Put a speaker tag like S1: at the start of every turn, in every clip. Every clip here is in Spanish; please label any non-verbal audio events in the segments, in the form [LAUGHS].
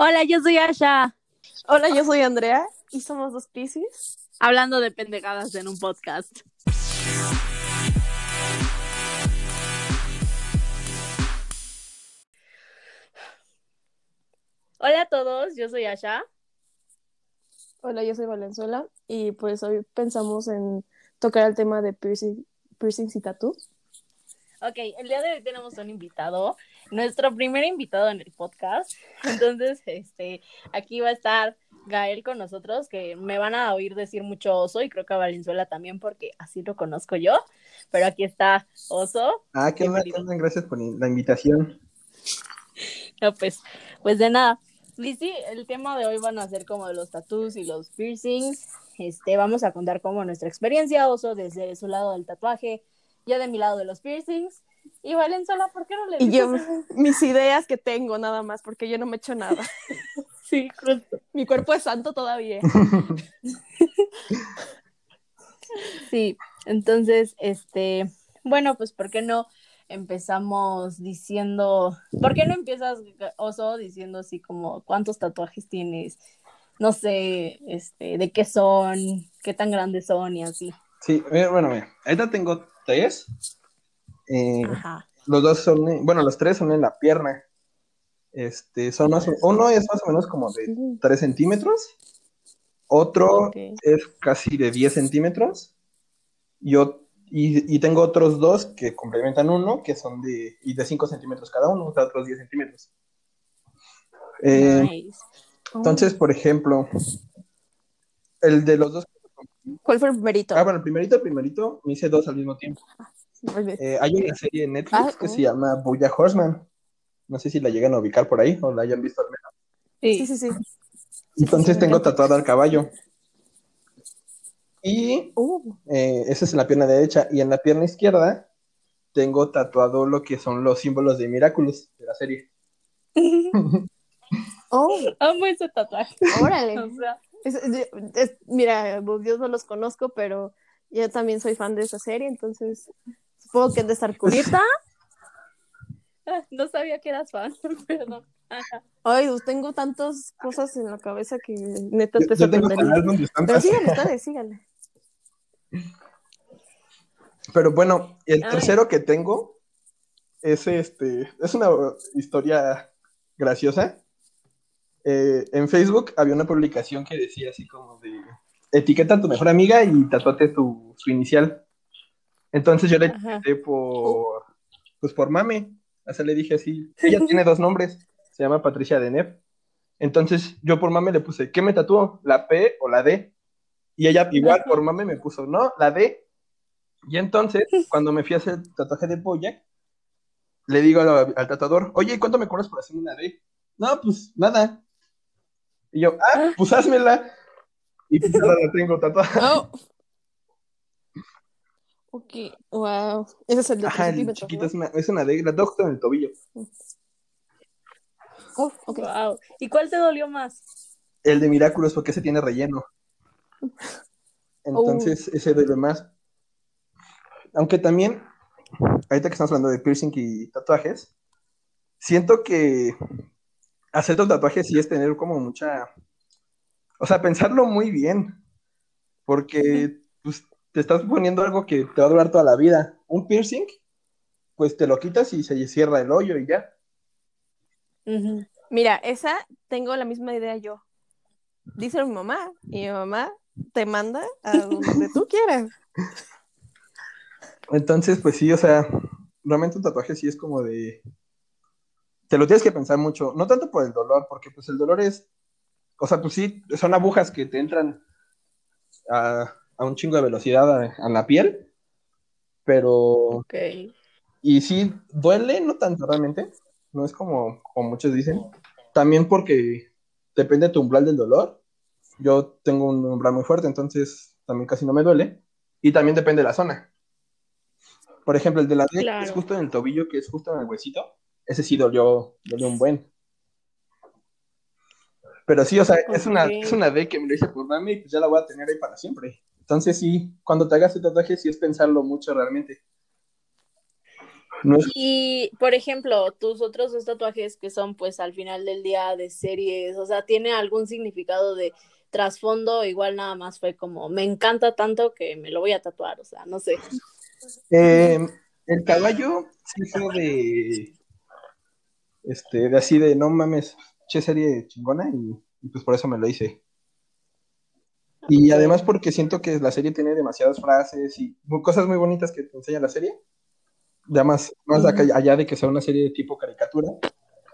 S1: Hola, yo soy Asha.
S2: Hola, yo soy Andrea y somos dos Pisces.
S1: Hablando de pendejadas en un podcast. Hola a todos, yo soy Asha.
S2: Hola, yo soy Valenzuela y pues hoy pensamos en tocar el tema de piercing, piercings y tattoos.
S1: Ok, el día de hoy tenemos un invitado, nuestro primer invitado en el podcast. Entonces, este, aquí va a estar Gael con nosotros, que me van a oír decir mucho oso y creo que a Valenzuela también, porque así lo conozco yo. Pero aquí está Oso.
S3: Ah, qué onda, gracias por la invitación. [LAUGHS]
S1: No, pues, pues de nada. Y sí, el tema de hoy van a ser como de los tattoos y los piercings. Este, vamos a contar como nuestra experiencia, Oso, desde su lado del tatuaje, yo de mi lado de los piercings. Y Valenzuela, ¿por qué no le
S2: Y yo, mis ideas que tengo nada más, porque yo no me echo nada. [LAUGHS]
S1: sí, justo.
S2: Mi cuerpo es santo todavía. [LAUGHS]
S1: sí, entonces, este, bueno, pues, ¿por qué no empezamos diciendo, ¿por qué no empiezas, Oso, diciendo así como cuántos tatuajes tienes? No sé, este, de qué son, qué tan grandes son y así.
S3: Sí, bueno, mira, ahorita tengo tres. Eh, los dos son, bueno, los tres son en la pierna. Este, son más, uno es más o menos como de 3 centímetros, otro es casi de 10 centímetros, y, y, tengo otros dos que complementan uno, que son de, y de 5 centímetros cada uno, o sea, otros 10 centímetros. Eh, entonces, por ejemplo, el de los dos
S2: ¿Cuál fue el primerito?
S3: Ah, bueno, el primerito, el primerito, me hice dos al mismo tiempo. Eh, hay una serie en Netflix ah, que se llama Boya Horseman. No sé si la llegan a ubicar por ahí o la hayan visto al menos.
S2: Sí, sí, sí.
S3: Entonces tengo tatuado al caballo. Y uh. eh, esa es en la pierna derecha. Y en la pierna izquierda tengo tatuado lo que son los símbolos de Miraculous de la serie. [LAUGHS]
S1: oh, amo ese tatuaje.
S2: Órale. o sea, mira, pues, yo no los conozco, pero yo también soy fan de esa serie, entonces supongo que es de. [LAUGHS]
S1: No sabía que eras fan, [LAUGHS] perdón.
S2: Ay, pues, tengo tantas cosas en la cabeza que neta te sorprendería. Pero síganle ustedes, síganle.
S3: Pero bueno, el tercero que tengo es este, es una historia graciosa. Eh, en Facebook había una publicación que decía así como de etiqueta a tu mejor amiga y tatuate tu, su inicial. Entonces yo le etiqueté por, pues por mame. O sea, le dije así, ella [LAUGHS] tiene dos nombres, se llama Patricia Deneb. Entonces yo por mame le puse, ¿qué me tatuó? ¿La P o la D? Y ella igual por mame me puso, no, la D. Y entonces, [LAUGHS] cuando me fui a hacer tatuaje de polla, le digo al, al tatuador, oye, ¿cuánto me cobras por hacer una D? No, pues nada. Y yo, ah, ah. pues házmela. Y pues ahora la tengo tatuada. Oh. [LAUGHS]
S2: Ok, wow. Ese es el de
S3: Ajá, el chiquito es una, es una de la doctor en el tobillo.
S1: Oh, okay. Wow. ¿Y cuál te dolió más?
S3: El de Miraculous, porque ese tiene relleno. Entonces, oh. ese duele más. Aunque también, ahorita que estamos hablando de piercing y tatuajes, siento que hacer un tatuaje sí es tener como mucha, o sea, pensarlo muy bien, porque te estás poniendo algo que te va a durar toda la vida. Un piercing, pues te lo quitas y se cierra el hoyo y ya.
S2: Mira, esa tengo la misma idea yo. Dice mi mamá, y mi mamá te manda a donde tú quieras.
S3: Entonces, pues sí, o sea, realmente un tatuaje sí es como de, te lo tienes que pensar mucho, no tanto por el dolor, porque pues el dolor es, o sea, pues sí, son agujas que te entran a, un chingo de velocidad a, la piel, pero...
S1: Ok.
S3: Y sí, duele, no tanto realmente, no es como, como muchos dicen, también porque depende de tu umbral del dolor, yo tengo un umbral muy fuerte, entonces también casi no me duele, y también depende de la zona. Por ejemplo, el de la D es justo en el tobillo, que es justo en el huesito, ese sí dolió, dolió un buen. Pero sí, o sea, es, una, es una D que me lo hice por mami y pues ya la voy a tener ahí para siempre. Entonces sí, cuando te hagas el tatuaje sí es pensarlo mucho realmente. No es-
S1: Y, por ejemplo, tus otros dos tatuajes que son pues al final del día de series, o sea, ¿tiene algún significado de trasfondo? Igual nada más fue como, me encanta tanto que me lo voy a tatuar, o sea, no sé.
S3: Eh, el caballo sí fue de. Este, de así de no mames, che serie chingona y, y pues por eso me lo hice. Y además porque siento que la serie tiene demasiadas frases y cosas muy bonitas que te enseña la serie. Ya más, acá- allá de que sea una serie de tipo caricatura,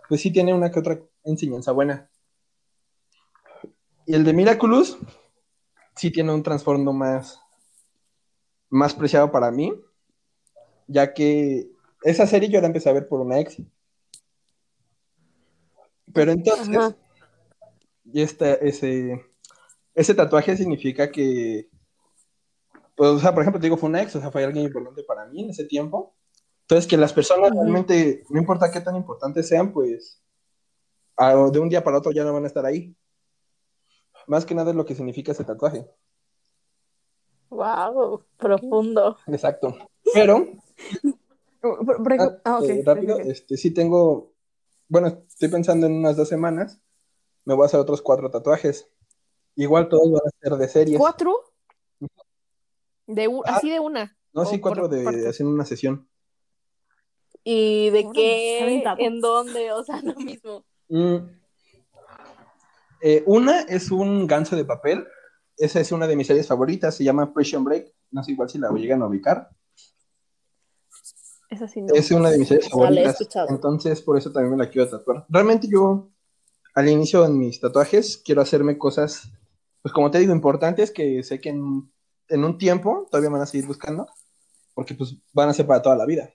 S3: pues sí tiene una que otra enseñanza buena. Y el de Miraculous sí tiene un trasfondo más, más preciado para mí, ya que esa serie yo la empecé a ver por una ex. Pero entonces, y este, ese, ese tatuaje significa que, pues, o sea, por ejemplo, te digo, fue una ex, o sea, fue alguien importante para mí en ese tiempo. Entonces, que las personas realmente, no importa qué tan importantes sean, pues, a- de un día para otro ya no van a estar ahí. Más que nada es lo que significa ese tatuaje.
S1: Wow, profundo.
S3: Exacto. Pero,
S2: ah,
S3: eh, rápido, este, sí tengo, bueno, estoy pensando en unas dos semanas, me voy a hacer otros cuatro tatuajes. Igual todos van a ser de series.
S2: ¿Cuatro? De u-
S3: Ah.
S2: así de una.
S3: No, sí, cuatro de
S2: partes.
S3: haciendo una sesión.
S1: ¿Y de qué? ¿En dónde? O sea, [LAUGHS] lo mismo.
S3: Mm. Eh, una es un ganso de papel. Esa es una de mis series favoritas. Se llama Prison Break. No sé igual si la llegan a ubicar.
S2: Es así, ¿no?
S3: Es una de mis series favoritas. Entonces, por eso también me la quiero tatuar. Realmente yo, al inicio en mis tatuajes, quiero hacerme cosas, pues como te digo, importantes que sé que en, en un tiempo todavía van a seguir buscando, porque pues van a ser para toda la vida.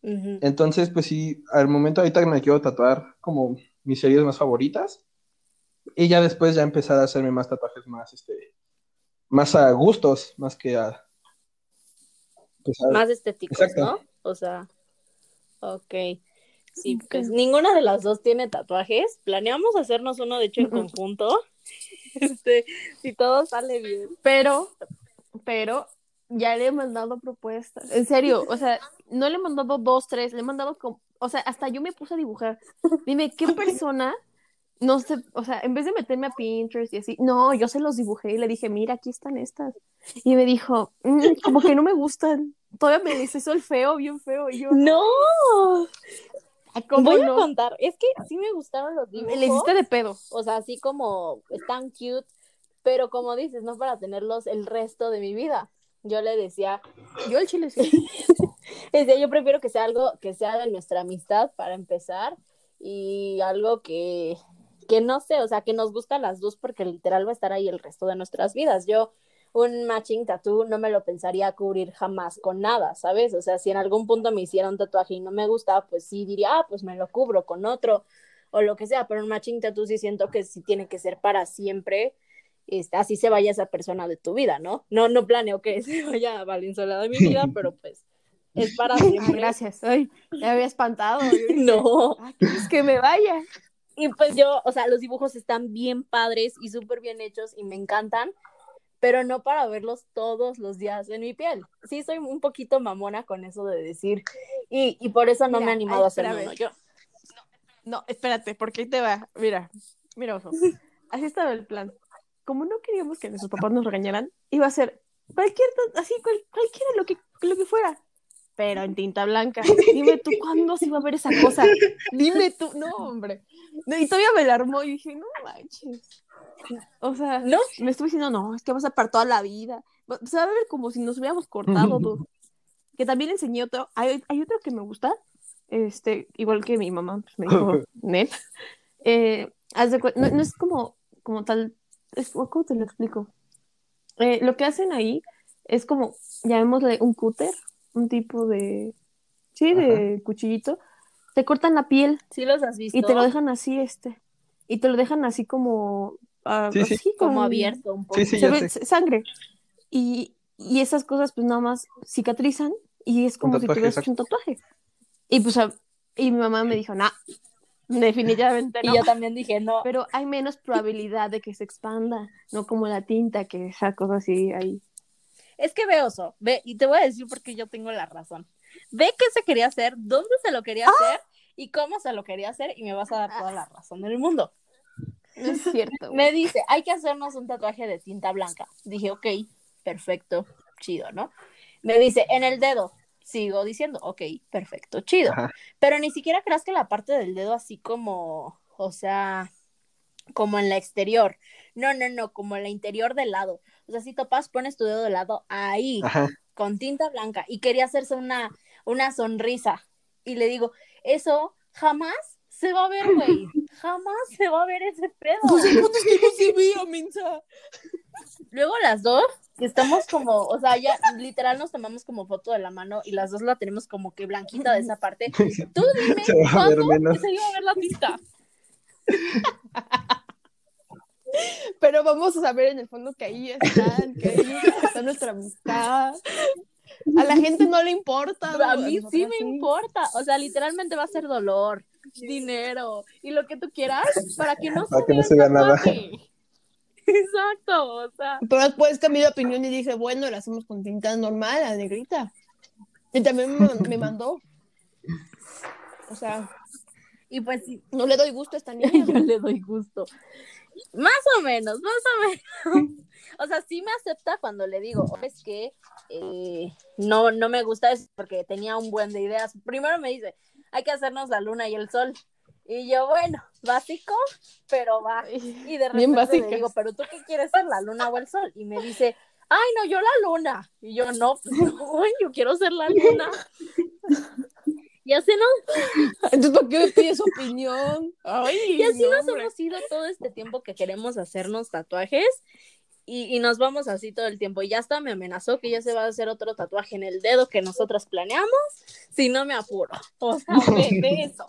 S3: Entonces, pues sí, al momento ahorita me quiero tatuar como mis series más favoritas. Y ya después ya empezar a hacerme más tatuajes más, este, más a gustos, más que a... pues, a-
S1: Más estéticos,
S3: Exacto.
S1: ¿no? O sea, ok. Sí, pues ninguna de las dos tiene tatuajes. Planeamos hacernos uno, de hecho, en conjunto. [LAUGHS] Este, si todo sale bien.
S2: Pero, pero, ya le he mandado propuestas. En serio, o sea, no le he mandado dos, tres, le he mandado como, o sea, hasta yo me puse a dibujar. Dime, ¿qué [LAUGHS] persona, no sé, o sea, en vez de meterme a Pinterest y así, no, yo se los dibujé y le dije, mira, aquí están estas. Y me dijo, "Mm, como que no me gustan. Todavía me hizo el feo, bien feo. Y yo, [LAUGHS]
S1: No,
S2: "Ay, ¿cómo
S1: voy a
S2: no?
S1: contar. Es que sí me gustaron los dibujos.
S2: Le hiciste de pedo.
S1: O sea, así como están cute, pero como dices, no para tenerlos el resto de mi vida. Yo le decía,
S2: Yo el chile sí. [LAUGHS]
S1: decía, yo prefiero que sea algo que sea de nuestra amistad para empezar y algo que, que no sé, o sea, que nos gusta a las dos porque literal va a estar ahí el resto de nuestras vidas. Yo un matching tattoo no me lo pensaría cubrir jamás con nada, ¿sabes? O sea, si en algún punto me hiciera un tatuaje y no me gusta, pues sí diría, ah, pues me lo cubro con otro o lo que sea, pero un matching tattoo sí siento que sí tiene que ser para siempre. Este, así se vaya esa persona de tu vida, ¿no? No, no planeo que [LAUGHS] se vaya Valenzuela de mi vida, [LAUGHS] pero pues es para
S2: Ay,
S1: siempre.
S2: gracias. Ay, me había espantado. [LAUGHS] Dije,
S1: No.
S2: "Ah, ¿quieres que me vaya?
S1: Y pues yo, o sea, los dibujos están bien padres y súper bien hechos y me encantan, pero no para verlos todos los días en mi piel. Sí, soy un poquito mamona con eso de decir, y, y por eso no
S2: Mira,
S1: me he animado
S2: ay,
S1: a hacer
S2: espérame.
S1: uno yo.
S2: No, espérate, porque ahí te va. Mira, mira, oso. [LAUGHS] Así estaba el plan. Como no queríamos que nuestros papás nos regañaran, iba a ser cualquier, así, cual- cualquiera, lo que, lo que fuera. Pero en tinta blanca. Dime tú, ¿cuándo se iba a ver esa cosa? Dime tú, no, hombre. No, Y todavía me la armó y dije, no manches. O sea,
S1: No,
S2: me estuve diciendo, no, es que vas a para toda la vida. Se va a ver como si nos hubiéramos cortado. [LAUGHS] tú. Que también enseñé otro. Hay, hay otro que me gusta. Este, igual que mi mamá pues, me dijo, [LAUGHS] net. Eh, haz de cuen- no, no es como, como tal. Es, ¿Cómo te lo explico? Eh, lo que hacen ahí es como, llamémosle un cúter, un tipo de. Sí, de cuchillito. Te cortan la piel
S1: sí los has visto.
S2: y te lo dejan así, este. Y te lo dejan así como. Ah,
S3: Sí, sí.
S2: así
S1: como
S2: con-
S1: abierto un poco.
S3: Sí, sí,
S2: se ve
S3: sé.
S2: sangre. Y, y esas cosas, pues nada más cicatrizan y es como si tuvieras
S3: exacto.
S2: un tatuaje. Y pues, a- y mi mamá me dijo, nah, definitivamente no.
S1: Y yo también dije, no,
S2: Pero hay menos probabilidad de que se expanda, no como la tinta, que esa cosa así ahí.
S1: Es que ve oso, ve, y te voy a decir porque yo tengo la razón. Ve qué se quería hacer, dónde se lo quería hacer y cómo se lo quería hacer y me vas a dar toda la razón del mundo.
S2: No es cierto. [LAUGHS]
S1: Me dice, hay que hacernos un tatuaje de tinta blanca. Dije, ok, perfecto, chido, ¿no? Me dice, en el dedo. Sigo diciendo, ok, perfecto, chido.
S3: Ajá.
S1: Pero ni siquiera creas que la parte del dedo así como, o sea, como en la exterior. No, no, no, como en la interior del lado. O sea, si topas, pones tu dedo de lado ahí,
S3: Ajá.
S1: con tinta blanca, y quería hacerse una, una sonrisa. Y le digo, eso jamás se va a ver, güey. Jamás se va a ver ese pedo.
S2: Pues el punto es que no se veía, mensa.
S1: Luego las dos, que estamos como, o sea, ya literal nos tomamos como foto de la mano y las dos la tenemos como que blanquita de esa parte. [LAUGHS] Tú dime
S3: Se va a ver
S1: cuándo
S3: menos.
S1: se iba a ver la tinta. [LAUGHS]
S2: Pero vamos a saber en el fondo que ahí están, que ahí está nuestra amistad. A la gente no le importa.
S1: A mí sí me importa. O sea, literalmente va a ser dolor, [LAUGHS] dinero y lo que tú quieras para que no
S3: Para
S1: se
S3: que no
S1: vea
S3: se
S1: el
S3: vea nada. [LAUGHS]
S1: Exacto, o sea.
S2: Pero después cambié de opinión y dije, bueno, la hacemos con tinta normal, la negrita. Y también me, me mandó. O sea,
S1: Y pues sí,
S2: no le doy gusto a esta [LAUGHS] niña.
S1: yo le doy gusto. Más o menos, más o menos. O sea, sí me acepta cuando le digo, es que eh, no, no me gusta eso porque tenía un buen de ideas. Primero me dice, hay que hacernos la luna y el sol. Y yo, bueno, básico, pero va. [LAUGHS] Y de repente le digo, ¿pero tú qué quieres ser, la luna o el sol? Y me dice, ay, no, yo la luna. Y yo, no, pues no, yo quiero ser la luna. [LAUGHS] Y así nos,
S2: Entonces, ¿por qué me pides opinión? Ay,
S1: y así
S2: no,
S1: nos hemos ido todo este tiempo que queremos hacernos tatuajes. Y, y nos vamos así todo el tiempo. Y ya hasta me amenazó que ya se va a hacer otro tatuaje en el dedo que nosotros planeamos, si no me apuro. O sea, [LAUGHS] de, de eso.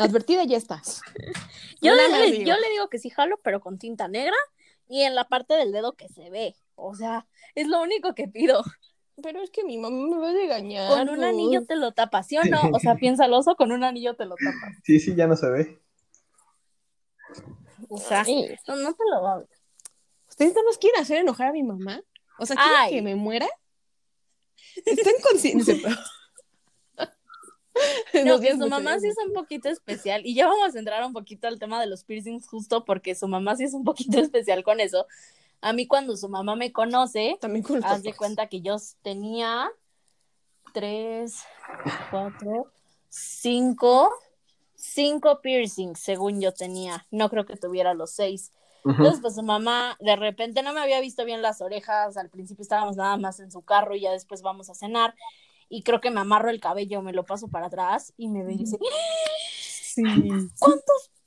S2: Advertida ya estás. [LAUGHS]
S1: Yo,
S2: No
S1: le, yo le digo que sí jalo, pero con tinta negra y en la parte del dedo que se ve. O sea, es lo único que pido.
S2: Pero es que mi mamá me va a regañar.
S1: Con un anillo te lo tapas, ¿sí o no? O sea, [LAUGHS] piensa el oso, con un anillo te lo tapas.
S3: Sí, sí, ya no se ve.
S1: O sea,
S2: Ay,
S1: no, no te lo va a ver.
S2: ¿Ustedes no nos quieren hacer enojar a mi mamá? O sea, ¿quieren
S1: Ay.
S2: que me muera? ¿Están conscientes? [LAUGHS] [LAUGHS]
S1: No, que su mamá sí es un poquito especial. Y ya vamos a entrar un poquito al tema de los piercings, justo porque su mamá sí es un poquito especial con eso. A mí, cuando su mamá me conoce,
S2: También
S1: haz de cuenta que yo tenía tres, cuatro, cinco, cinco piercings, según yo tenía. No creo que tuviera los seis. Entonces, pues su mamá de repente no me había visto bien las orejas. Al principio estábamos nada más en su carro y ya después vamos a cenar. Y creo que me amarro el cabello, me lo paso para atrás y me ve y dice:
S2: Sí.
S1: ¿Cuántos piercings?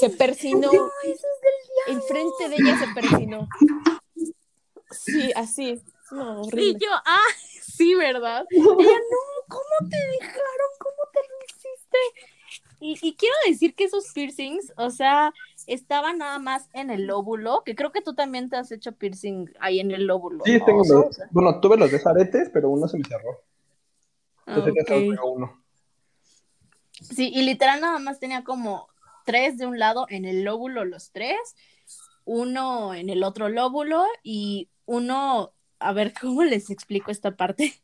S2: Se persinó. Enfrente de ella se persinó. Sí, así. No,
S1: Y yo, ah, sí, ¿verdad? [LAUGHS] Ella, no, ¿cómo te dejaron? ¿Cómo te lo hiciste? Y, y quiero decir que esos piercings, o sea, estaban nada más en el lóbulo, que creo que tú también te has hecho piercing ahí en el lóbulo.
S3: Sí,
S1: ¿no?
S3: tengo
S1: O sea,
S3: los, bueno, tuve los de aretes, pero uno se me cerró.
S1: ah,
S3: Entonces tengo uno.
S1: Sí, y literal nada más tenía como tres de un lado en el lóbulo, los tres, uno en el otro lóbulo y uno, a ver [LAUGHS] cómo les explico esta parte,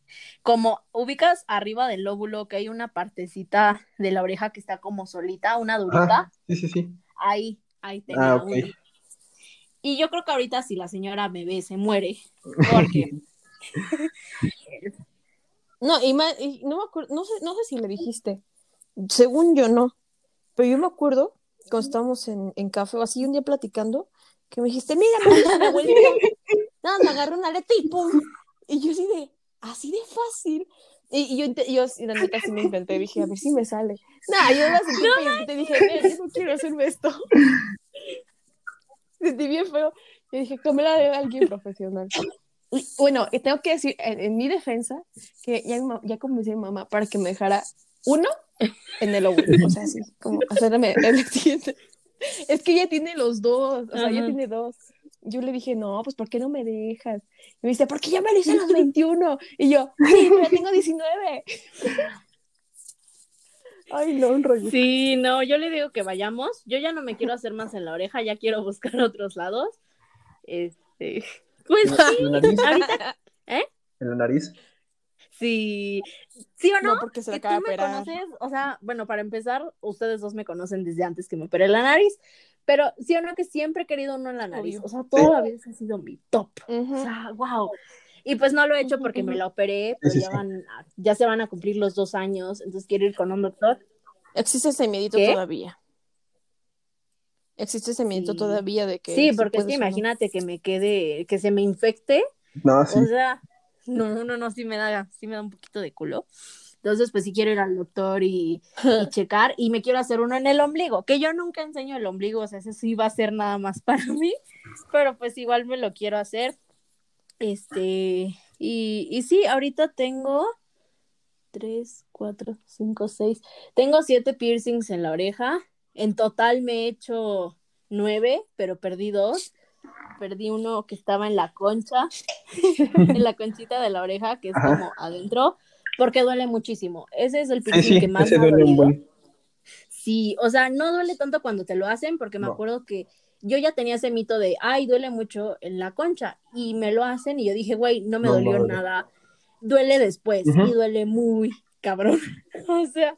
S1: como ubicas arriba del lóbulo que hay una partecita de la oreja que está como solita, una durita,
S3: Ajá, sí, sí, sí.
S1: ahí, ahí tenía
S3: Ah, ok.
S1: uno. Y yo creo que ahorita si la señora me ve, se muere, [LAUGHS] porque [LAUGHS]
S2: No, y, ma- y no me acuerdo, no sé, no sé si le dijiste. Según yo no. Pero yo me acuerdo cuando estábamos en, en café o así un día platicando, que me dijiste, mira, mi abuelita, nada, me agarró una arete y pum. Y yo así de, así de fácil. Y, y yo, yo sí, la neta sí me intenté, dije, a ver si me sale. Nah, yo la sentí y te dije, "Nel, yo no quiero hacerme esto. [LAUGHS] Sentí bien feo. Y dije, me la de alguien profesional. Y, bueno, y tengo que decir, en, en mi defensa, que ya, ya convencí a mi mamá para que me dejara uno en el óvulo. O sea, así, como hacerme el siguiente. Es que ella tiene los dos, o sea, ella tiene dos. Yo le dije, no, pues, ¿por qué no me dejas? Y me dice, porque ya me lo hice a los [LAUGHS] 21. Y yo, sí, pero ya tengo 19. [LAUGHS] Ay, no, un rollo.
S1: Sí, no, yo le digo que vayamos. Yo ya no me quiero hacer más en la oreja, ya quiero buscar [LAUGHS] otros lados. Este, pues sí,
S3: ¿En la nariz?
S1: ahorita, ¿eh?
S3: ¿En la nariz?
S1: Sí, sí o no.
S2: No, porque se
S1: tú
S2: acaba de
S1: me conoces, o sea, bueno, para empezar, ustedes dos me conocen desde antes que me operé la nariz, pero sí o no que siempre he querido uno en la nariz,
S2: Obvio.
S1: o sea, toda la vida ha sido mi top, o sea, wow. Y pues no lo he hecho porque me la operé, pero
S3: Sí, sí,
S1: ya van, a- ya se van a cumplir los dos años, entonces quiero ir con un doctor.
S2: Existe ese miedito
S1: ¿Qué?
S2: todavía. Existe ese miedito
S1: Sí.
S2: todavía de que.
S1: Sí, porque es que
S2: no.
S1: imagínate que me quede, que se me infecte,
S3: No, sí.
S1: o sea, no, no, no, sí me da, sí me da un poquito de culo. Entonces, pues sí quiero ir al doctor y, y [LAUGHS] checar y me quiero hacer uno en el ombligo, que yo nunca enseño el ombligo, o sea, eso sí va a ser nada más [LAUGHS] para mí, pero pues igual me lo quiero hacer. Este, y, y sí, ahorita tengo tres, cuatro, cinco, seis, tengo siete piercings en la oreja, en total me he hecho nueve, pero perdí dos. Perdí uno que estaba en la concha, [LAUGHS] en la conchita de la oreja, que es
S3: Ajá.
S1: como adentro, porque duele muchísimo. Ese es el piercing
S3: sí,
S1: que más me ha
S3: duele un
S1: dolido.
S3: buen.
S1: Sí, o sea, no duele tanto cuando te lo hacen, porque me
S3: No.
S1: acuerdo que yo ya tenía ese mito de, ay, duele mucho en la concha, y me lo hacen, y yo dije, güey, no me
S3: No,
S1: dolió nada. Duele después, y duele muy cabrón. [LAUGHS] o sea,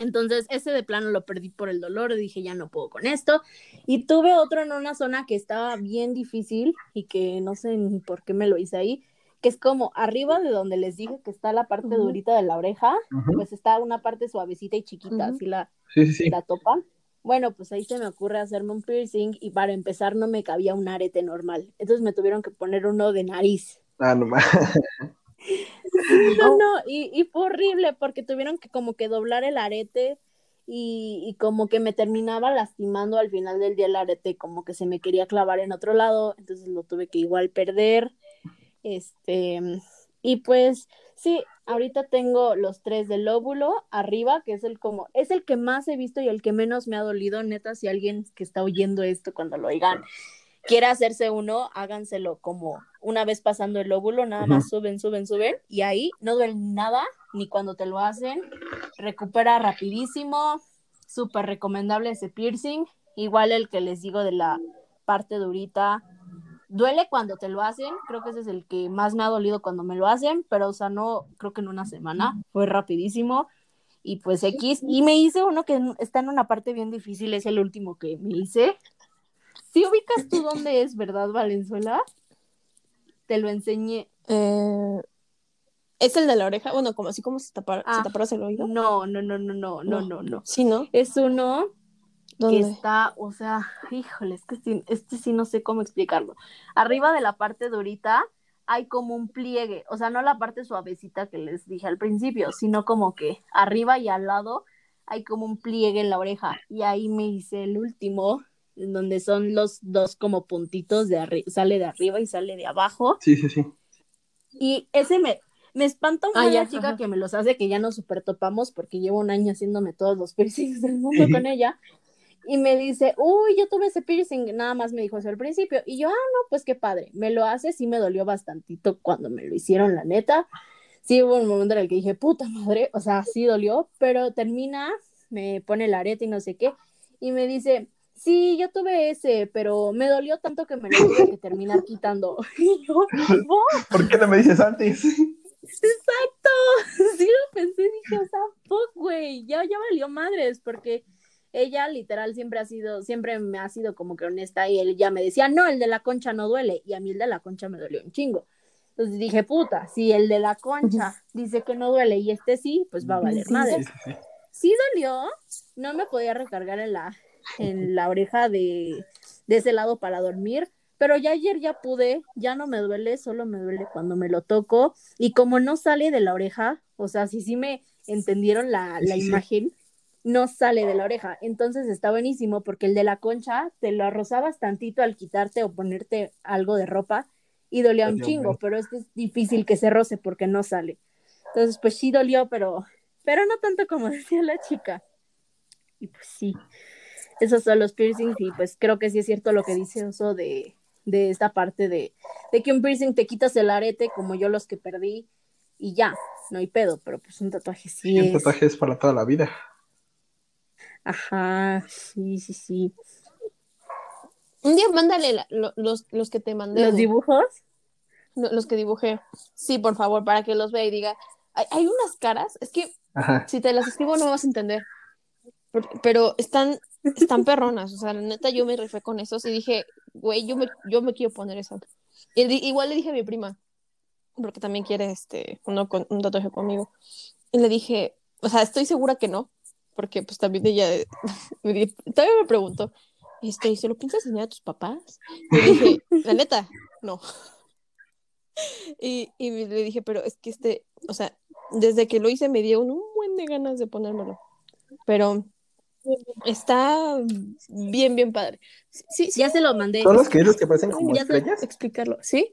S1: entonces ese de plano lo perdí por el dolor, dije, ya no puedo con esto. Y tuve otro en una zona que estaba bien difícil y que no sé ni por qué me lo hice ahí, que es como arriba de donde les dije que está la parte
S2: Ujú.
S1: durita de la oreja, pues está una parte suavecita y chiquita, así la,
S3: Sí, sí, sí.
S1: la topa. Bueno, pues ahí se me ocurre hacerme un piercing y para empezar no me cabía un arete normal. Entonces me tuvieron que poner uno de nariz.
S3: Ah, no más. [LAUGHS]
S1: No, no, y, y fue horrible porque tuvieron que como que doblar el arete y, y como que me terminaba lastimando al final del día el arete, como que se me quería clavar en otro lado, entonces lo tuve que igual perder. Este, y pues sí, ahorita tengo los tres del lóbulo arriba, que es el como, es el que más he visto y el que menos me ha dolido, neta, si alguien que está oyendo esto cuando lo oigan quiere hacerse uno, háganselo como una vez pasando el lóbulo, nada más suben, suben, suben, y ahí no duele nada, ni cuando te lo hacen, recupera rapidísimo, súper recomendable ese piercing, igual el que les digo de la parte durita, duele cuando te lo hacen, creo que ese es el que más me ha dolido cuando me lo hacen, pero o sea, no, creo que en una semana, fue rapidísimo, y pues X, y me hice uno que está en una parte bien difícil, es el último que me hice, si ubicas tú dónde es, ¿verdad, Valenzuela? Te lo enseñé.
S2: Eh, ¿Es el de la oreja? Bueno, como así como se, tapara,
S1: Ah,
S2: se taparas el oído.
S1: No, no, no, no, no, no, no, no.
S2: Sí, ¿no?
S1: Es uno que
S2: ¿Dónde?
S1: está, o sea, híjole, es que sí, este sí no sé cómo explicarlo. Arriba de la parte durita hay como un pliegue, o sea, no la parte suavecita que les dije al principio, sino como que arriba y al lado hay como un pliegue en la oreja y ahí me hice el último, donde son los dos como puntitos de arriba, sale de arriba y sale de abajo.
S3: Sí, sí, sí.
S1: Y ese me, me espanta un buen
S2: ya,
S1: la chica
S2: ajá.
S1: que me los hace, que ya nos super topamos porque llevo un año haciéndome todos los piercings del mundo con ella. Y me dice, uy, yo tuve ese piercing, nada más me dijo eso al principio. Y yo, ah, no, pues qué padre, me lo hace, sí me dolió bastantito cuando me lo hicieron, la neta. Sí hubo un momento en el que dije, puta madre, o sea, sí dolió, pero termina, me pone el arete y no sé qué, y me dice, sí, yo tuve ese, pero me dolió tanto que me lo tuve que terminar quitando. [LAUGHS] Y yo, "¿What?".
S3: ¿Por qué no me dices antes?
S1: Exacto, [LAUGHS] sí lo pensé, dije, o sea, fuck, güey, ya, ya valió madres, porque ella literal siempre ha sido, siempre me ha sido como que honesta y él ya me decía, no, el de la concha no duele, y a mí el de la concha me dolió un chingo. Entonces dije, puta, si el de la concha dice que no duele y este sí, pues va a valer
S2: Sí,
S1: madres.
S3: Sí, sí, sí.
S1: Sí dolió, no me podía recargar en la, en la oreja de, de ese lado para dormir, pero ya ayer ya pude, ya no me duele, solo me duele cuando me lo toco, y como no sale de la oreja, o sea, si sí me entendieron la, la
S3: Sí, sí.
S1: imagen, no sale de la oreja, entonces está buenísimo porque el de la concha te lo rozabas tantito al quitarte o ponerte algo de ropa y dolía un chingo, pero este es difícil que se roce porque no sale. Entonces, pues sí dolió, pero, pero no tanto como [LAUGHS] decía la chica. Y pues sí, esos son los piercings y pues creo que sí es cierto lo que dice Oso de, de esta parte de, de que un piercing te quitas el arete como yo los que perdí y ya. no hay pedo, pero pues un tatuaje sí,
S3: Sí, un
S1: es.
S3: tatuaje es para toda la vida.
S1: Ajá, sí, sí, sí.
S2: Un día mándale la- lo- los, los que te mandé.
S1: ¿Los dibujos?
S2: Lo- los que dibujé. Sí, por favor, para que los vea y diga. Hay, hay unas caras, es que
S3: Ajá.
S2: si te las escribo no vas a entender. Pero están, están perronas. O sea, la neta, yo me rifé con esos y dije, güey, yo me, yo me quiero poner eso. Y igual le dije a mi prima, porque también quiere este, uno con, un tatuaje conmigo. Y le dije, o sea, estoy segura que no, porque pues también ella [LAUGHS] todavía me preguntó, este, ¿y se lo piensas enseñar a tus papás? Y le dije, la neta, no. [LAUGHS] Y, y le dije, pero es que este, o sea, desde que lo hice me dio un buen de ganas de ponérmelo. Pero está bien, bien padre. Sí, sí, sí,
S1: Ya se los mandé.
S3: Son los que esos que parecen como
S2: ya
S3: estrellas.
S2: explicarlo, ¿sí?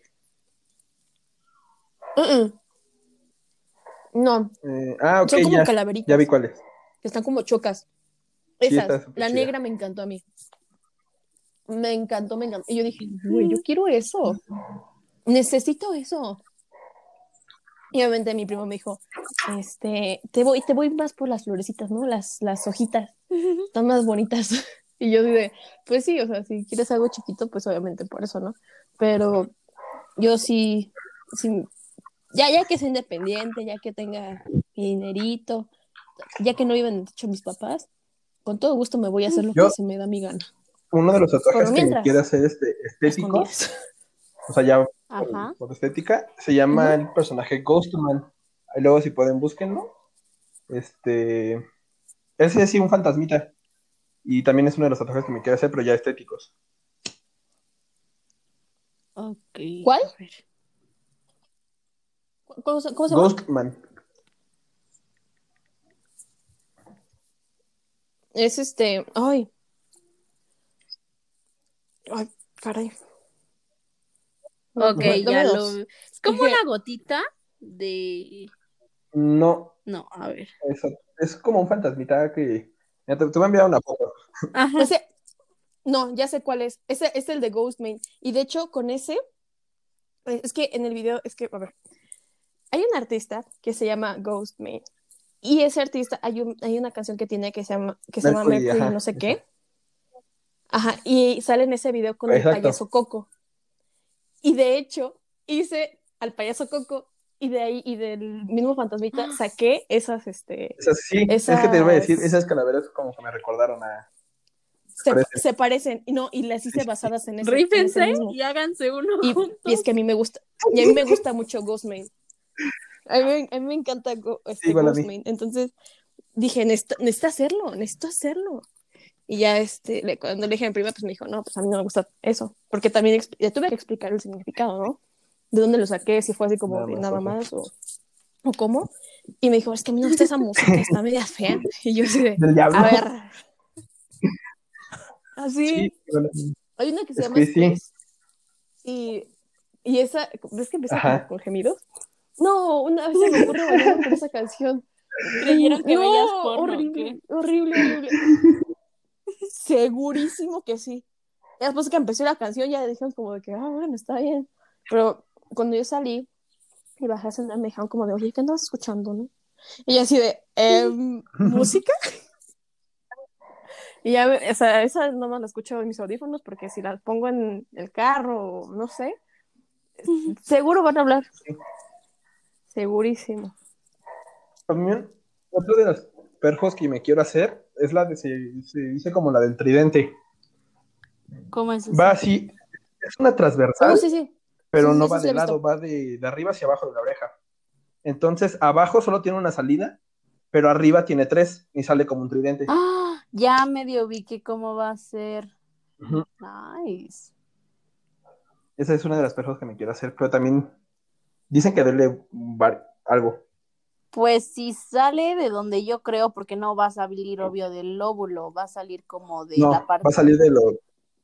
S2: No,
S3: Eh, ah, ok,
S2: son como
S3: ya,
S2: calaveritas.
S3: ya vi cuáles.
S2: que están como chocas.
S3: Sí,
S2: Esas, la
S3: chida.
S2: negra me encantó a mí. Me encantó, me encantó. Y yo dije, güey, yo quiero eso. Necesito eso. Y obviamente mi primo me dijo, este, te voy, te voy más por las florecitas, ¿no? Las, las hojitas. [LAUGHS] Están más bonitas. [LAUGHS] Y yo dije, pues sí, o sea, si quieres algo chiquito, pues obviamente por eso, ¿no? Pero yo sí, sí, ya, ya que sea independiente, ya que tenga mi dinerito, ya que no viven en techo mis papás, con todo gusto me voy a hacer lo
S3: Yo-
S2: que se me da mi gana.
S3: Uno de los tatuajes que me quiere hacer este, estético,
S2: Escondidas.
S3: o sea, ya por, por estética, se llama el personaje Ghostman. Ahí luego si pueden búsquenlo. Este, ese es sí un fantasmita. Y también es uno de los tatuajes que me quiere hacer, pero ya estéticos.
S1: Ok.
S2: ¿Cuál?
S1: a ver.
S2: ¿Cómo, se- cómo se llama?
S3: Ghostman.
S2: Es este, ay. Ay, caray.
S1: Ok, ya
S2: dos.
S1: lo. Es como una gotita de.
S3: No,
S1: No, a ver.
S3: eso, es como un fantasmita que... Ya te, te voy a enviar una foto.
S1: Ajá.
S2: Ese, no, ya sé cuál es. Ese es el de Ghostman. Y de hecho, con ese, eh, es que en el video, es que, a ver, hay un artista que se llama Ghostman. Y ese artista, hay, un- hay una canción que tiene que se llama, que se llama
S3: Mercury, ajá,
S2: no sé qué. Ajá, y sale en ese video con el payaso Coco. Y de hecho, hice al payaso Coco y de ahí, y del mismo fantasmita, saqué esas, este,
S3: Esas, sí, es que te iba a decir,
S2: Esas-
S3: calaveras como que me recordaron a...
S2: se,
S3: parecen.
S2: se parecen, y no, y las hice basadas en en ese
S1: Rífense y háganse uno.
S2: Y,
S1: juntos.
S2: y es que a mí me gusta, y a mí me gusta mucho Ghostman. A mí, a mí me encanta Go- este. Ghostman. Entonces dije, necesito, necesito hacerlo, necesito hacerlo. Y ya este, le- cuando le dije mi prima, pues me dijo, no, pues a mí no me gusta eso. Porque también le tuve que explicar el significado, ¿no? De dónde lo saqué, si fue así como
S3: Nada más,
S2: nada más o, o cómo. Y me dijo, es que a mí no me gusta esa música, está media fea. Y yo así de, a ver. Así.
S3: Sí.
S2: Hay una que se
S3: Es
S2: llama
S3: que sí.
S2: Squeeze. Y, y esa, ¿ves que empieza
S3: Ajá.
S2: con gemidos? No, una vez se me ocurre bailar con esa canción.
S1: Creyeron que
S2: no,
S1: veías porno,
S2: horrible, horrible, horrible. [LAUGHS] Segurísimo que sí. Y después que empecé la canción ya dijeron como de que, ah, bueno, está bien. Pero cuando yo salí y bajé a cenar me dijeron como de, oye, ¿qué andabas escuchando, no? Y yo así de, "Em, [LAUGHS] ¿música? Y ya, o sea, esa no me la escucho en mis audífonos porque si la pongo en el carro no sé, seguro van a hablar. Segurísimo.
S3: También, otro de los perfos que me quiero hacer es la de, se, se dice como la del tridente.
S1: ¿Cómo es eso?
S3: Va así, es una transversal,
S2: Oh, sí, sí.
S3: Pero
S2: sí,
S3: no va de lado,
S2: visto.
S3: va de, de arriba hacia abajo de la oreja. Entonces, abajo solo tiene una salida, pero arriba tiene tres y sale como un tridente.
S1: Ah, ya medio vi que cómo va a ser. Nice.
S3: Esa es una de las perfos que me quiero hacer, pero también dicen que duele algo.
S1: Pues si sale de donde yo creo, porque no va a salir obvio del lóbulo, va a salir como de
S3: No,
S1: la parte.
S3: va a salir de, lo,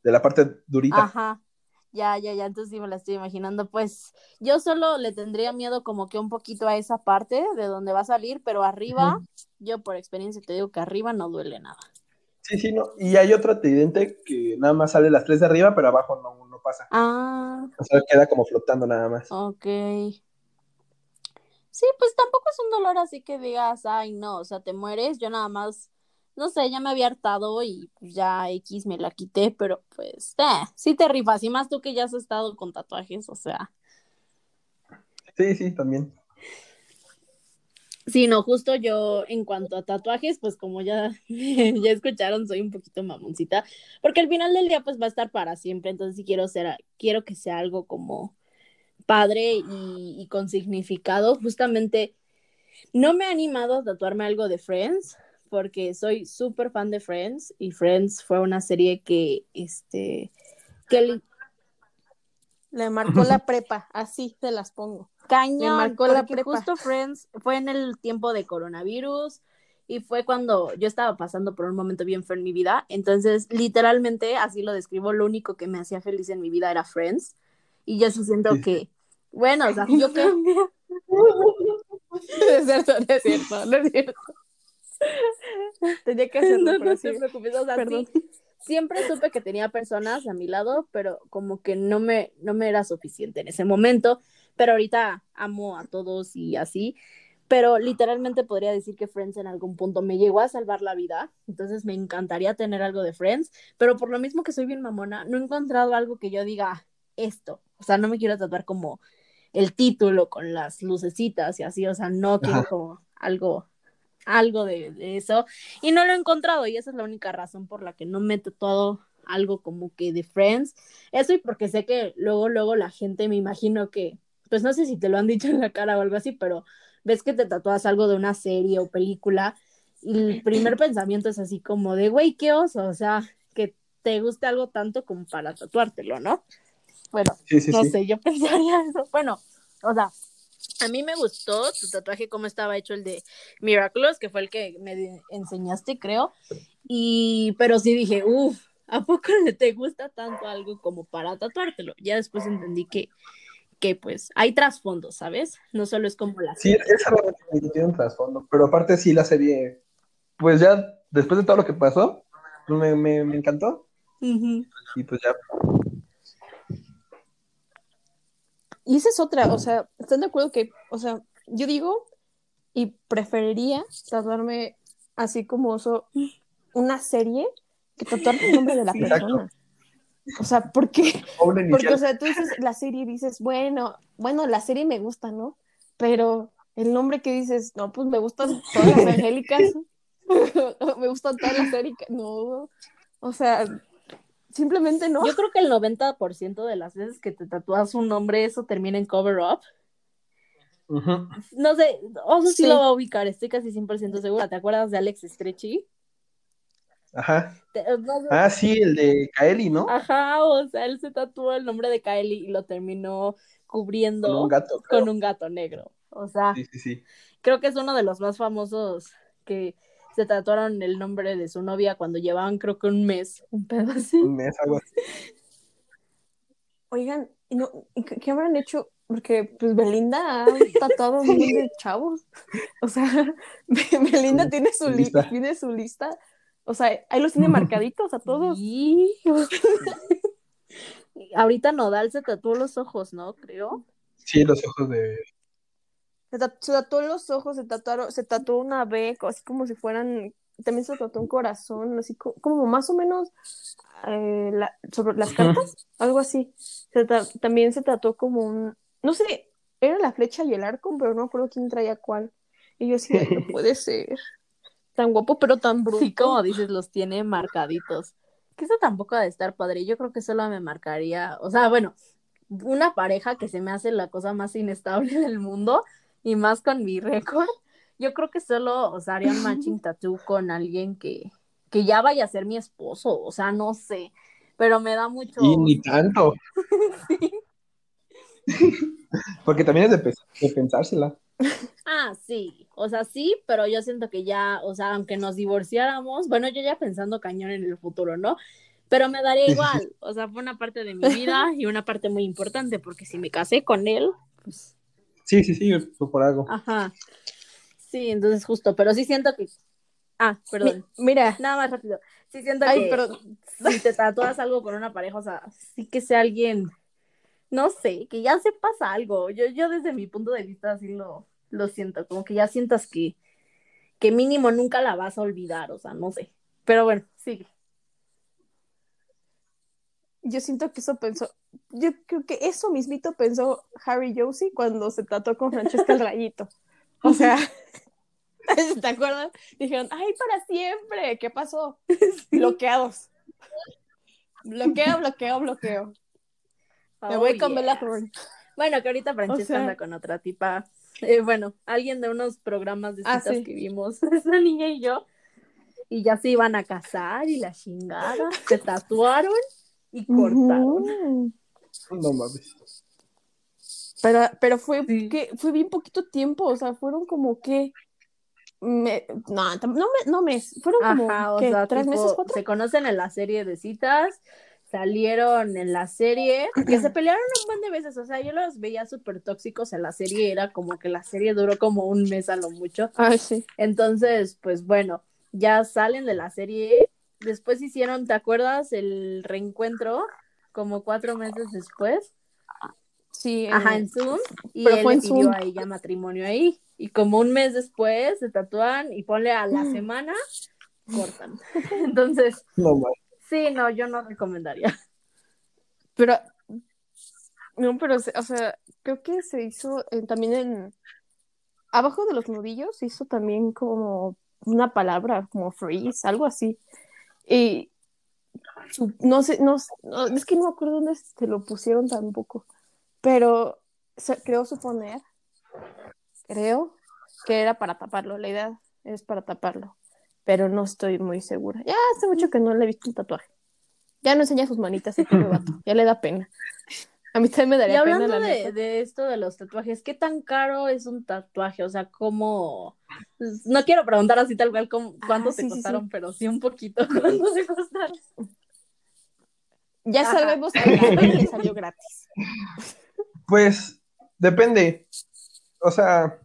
S3: de la parte durita.
S1: Ajá. Ya, ya, ya, entonces sí me la estoy imaginando. Pues yo solo le tendría miedo como que un poquito a esa parte de donde va a salir, pero arriba, yo por experiencia te digo que arriba no duele nada.
S3: Sí, sí, no. Y hay otro tridente que nada más sale las tres de arriba, pero abajo no, no pasa.
S1: Ah,
S3: O sea, queda como flotando nada más.
S1: ok. Sí, pues tampoco es un dolor así que digas, ay, no, o sea, te mueres, yo nada más, no sé, ya me había hartado y pues ya X me la quité, pero pues, eh, sí te rifas, y más tú que ya has estado con tatuajes, o sea.
S3: Sí, sí, también.
S1: Sí, no, justo yo en cuanto a tatuajes, pues como ya, [LAUGHS] ya escucharon, soy un poquito mamoncita, porque al final del día pues va a estar para siempre, entonces sí quiero ser, quiero que sea algo como padre y, y con significado. Justamente no me he animado a tatuarme algo de Friends, porque soy súper fan de Friends y Friends fue una serie que, este, que
S2: Le marcó la [LAUGHS] prepa, así te las pongo.
S1: cañón,
S2: marcó la prepa.
S1: justo Friends fue en el tiempo de coronavirus y fue cuando yo estaba pasando por un momento bien feo en mi vida, entonces literalmente, así lo describo, lo único que me hacía feliz en mi vida era Friends y yo sí siento
S3: Sí.
S1: que, bueno, o sea, [LAUGHS] yo que... [LAUGHS]
S2: Es cierto, no es cierto, no es cierto. [LAUGHS] Tenía que [LAUGHS] hacerlo,
S1: No,
S2: pero
S1: no
S2: sí.
S1: te preocupes, o sea,
S2: Perdón.
S1: sí, siempre supe que tenía personas a mi lado, pero como que no me, no me era suficiente en ese momento, pero ahorita amo a todos y así, pero literalmente podría decir que Friends en algún punto me llegó a salvar la vida, entonces me encantaría tener algo de Friends, pero por lo mismo que soy bien mamona, no he encontrado algo que yo diga esto, o sea, no me quiero tatuar como el título con las lucecitas y así, o sea, no quiero
S3: Ajá.
S1: como algo algo de, de eso y no lo he encontrado y esa es la única razón por la que no me he tatuado algo como que de Friends. Eso y porque sé que luego, luego la gente me imagino que, pues no sé si te lo han dicho en la cara o algo así, pero ves que te tatúas algo de una serie o película y el primer pensamiento es así como de, güey, qué oso, o sea, que te guste algo tanto como para tatuártelo, ¿no? Bueno,
S3: Sí, sí,
S1: no
S3: sí.
S1: sé, yo [LAUGHS] pensaría eso. Bueno, o sea, a mí me gustó tu tatuaje, cómo estaba hecho el de Miraculous, que fue el que me enseñaste, creo. Y, pero sí dije, uff, ¿a poco [LAUGHS] te gusta tanto algo como para tatuártelo? Ya después entendí que, que pues hay trasfondos, ¿sabes? No solo es como la
S3: Sí, esa tiene un trasfondo, pero aparte sí la serie, pues ya después de todo lo que pasó, me, me, me encantó y pues ya.
S2: Y esa es otra, o sea, ¿están de acuerdo que, o sea, yo digo y preferiría tatuarme así como oso una serie que tatuarme el nombre de la
S3: exacto.
S2: persona? O sea, ¿por qué? Porque, o sea, tú dices la serie y dices, bueno, bueno, la serie me gusta, ¿no? Pero el nombre que dices, no, pues me gustan todas las [LAUGHS] angélicas, [LAUGHS] me gustan todas las ericas, no, o sea, simplemente no.
S1: Yo creo que el 90% de las veces que te tatúas un nombre, eso termina en cover up. No sé, Oso sí,
S2: Sí.
S1: lo va a ubicar, estoy casi 100% segura. ¿Te acuerdas de Alex Stretchy?
S3: Ajá.
S1: Te- no sé-
S3: Ah, sí, el de Kaeli, ¿no?
S1: Ajá, o sea, él se tatuó el nombre de Kylie y lo terminó cubriendo
S3: Con un gato. creo.
S1: con un gato negro. O sea,
S3: Sí, sí, sí.
S1: creo que es uno de los más famosos que se tatuaron el nombre de su novia cuando llevaban creo que un mes, un pedo así.
S3: Un mes, algo así.
S2: Oigan, ¿y no, ¿y qué, habrán hecho? Porque pues Belinda ha [LAUGHS] tatuado un montón de chavos. O sea, [LAUGHS] Belinda tiene su,
S3: su
S2: li-
S3: lista.
S2: tiene su lista. O sea, ahí los tiene marcaditos a todos.
S1: Sí. [LAUGHS] Ahorita Nodal se tatuó los ojos, ¿no? Creo.
S3: Sí, los ojos de.
S2: Se, tat- se tatuó los ojos, se tatuaron, se tatuó una B, así como si fueran, también se tatuó un corazón, así co- como, más o menos eh, la- sobre las cartas, algo así. Se ta- también se tatuó como un, no sé, era la flecha y el arco, pero no me acuerdo quién traía cuál. Y yo así, "Ay, no [LAUGHS] puede ser. Tan guapo, pero tan bruto.
S1: Sí, como dices, los tiene marcaditos. Que eso tampoco ha de estar padre. Yo creo que solo me marcaría, o sea, bueno, una pareja que se me hace la cosa más inestable [LAUGHS] del mundo y más con mi [LAUGHS] récord. Yo creo que solo, o sea, haría un matching [LAUGHS] tattoo con alguien que, que ya vaya a ser mi esposo, o sea, no sé, pero me da mucho...
S3: Y ni tanto. [LAUGHS] Porque también es de, de pensársela.
S1: Ah, sí, o sea, sí, pero yo siento que ya, o sea, aunque nos divorciáramos, bueno, yo ya pensando cañón en el futuro, ¿no? Pero me daría igual, o sea, fue una parte de mi vida y una parte muy importante, porque si me casé con él, pues,
S3: Sí, sí, sí, fue por algo.
S1: ajá. Sí, entonces justo, pero sí siento que, ah, perdón,
S2: Mi- mira,
S1: nada más rápido, sí siento
S2: ay,
S1: que
S2: pero
S1: si te tatúas algo con una pareja, o sea, sí que sea alguien, no sé, que ya se pasa algo, yo, yo desde mi punto de vista así lo, Lo siento, como que ya sientas que, que mínimo nunca la vas a olvidar, o sea, no sé. Pero bueno, sigue.
S2: Yo siento que eso pensó, yo creo que eso mismito pensó Harry Josie cuando se trató con Francesca el [LAUGHS] Rayito. O sea, [LAUGHS] ¿te acuerdas? Dijeron, ay, para siempre, ¿qué pasó? Bloqueados. Bloqueo, bloqueo, bloqueo. Me voy
S1: Oh,
S2: con Bella. Thorne.
S1: Bueno, que ahorita Francesca
S2: O sea-
S1: anda con otra tipa. Eh, bueno, alguien de unos programas de
S2: Ah,
S1: citas
S2: sí.
S1: que vimos, [LAUGHS] esa niña y yo, y ya se iban a casar y la chingada, se tatuaron y cortaron. [LAUGHS]
S3: No mames.
S2: Pero, pero fue
S1: Sí.
S2: que fue bien poquito tiempo, o sea, fueron como que me- no, no, me, no mes, fueron como
S1: Ajá, o
S2: ¿qué?
S1: sea,
S2: tres
S1: tipo,
S2: meses, cuatro.
S1: se conocen en la serie de citas, salieron en la serie, que se pelearon un buen de veces, o sea, yo los veía súper tóxicos en la serie, era como que la serie duró como un mes a lo mucho,
S2: Ay, sí.
S1: entonces, pues bueno, ya salen de la serie, después hicieron, ¿te acuerdas? El reencuentro, como cuatro meses después,
S2: Sí, eh,
S1: ajá, en Zoom, y
S2: pero
S1: él
S2: fue en
S1: pidió
S2: Zoom.
S1: a ella matrimonio ahí, y como un mes después se tatúan y ponle a la semana, cortan, [LAUGHS] entonces...
S3: No mames.
S1: Sí, no, yo no recomendaría.
S2: pero no, pero o sea, creo que se hizo eh, también en abajo de los nudillos se hizo también como una palabra como freeze, algo así. Y su- no sé, no, no, es que no me acuerdo dónde se lo pusieron tampoco, pero se- creo suponer, creo que era para taparlo, la idea es para taparlo, pero no estoy muy segura. Ya hace mucho que no le he visto un tatuaje. Ya no enseña sus manitas el [LAUGHS] vato, ya le da pena. A mí también me
S1: Y
S2: daría pena
S1: hablando
S2: la
S1: de,
S2: neta.
S1: de esto de los tatuajes, ¿qué tan caro es un tatuaje? O sea, ¿cómo? Pues, No quiero preguntar así tal cual cómo, cuánto
S2: Ah, sí, sí,
S1: costaron,
S2: sí.
S1: pero sí un poquito [LAUGHS] cuánto te costaron.
S2: Ya
S1: Ajá.
S2: sabemos que le salió gratis.
S3: Pues depende. O sea,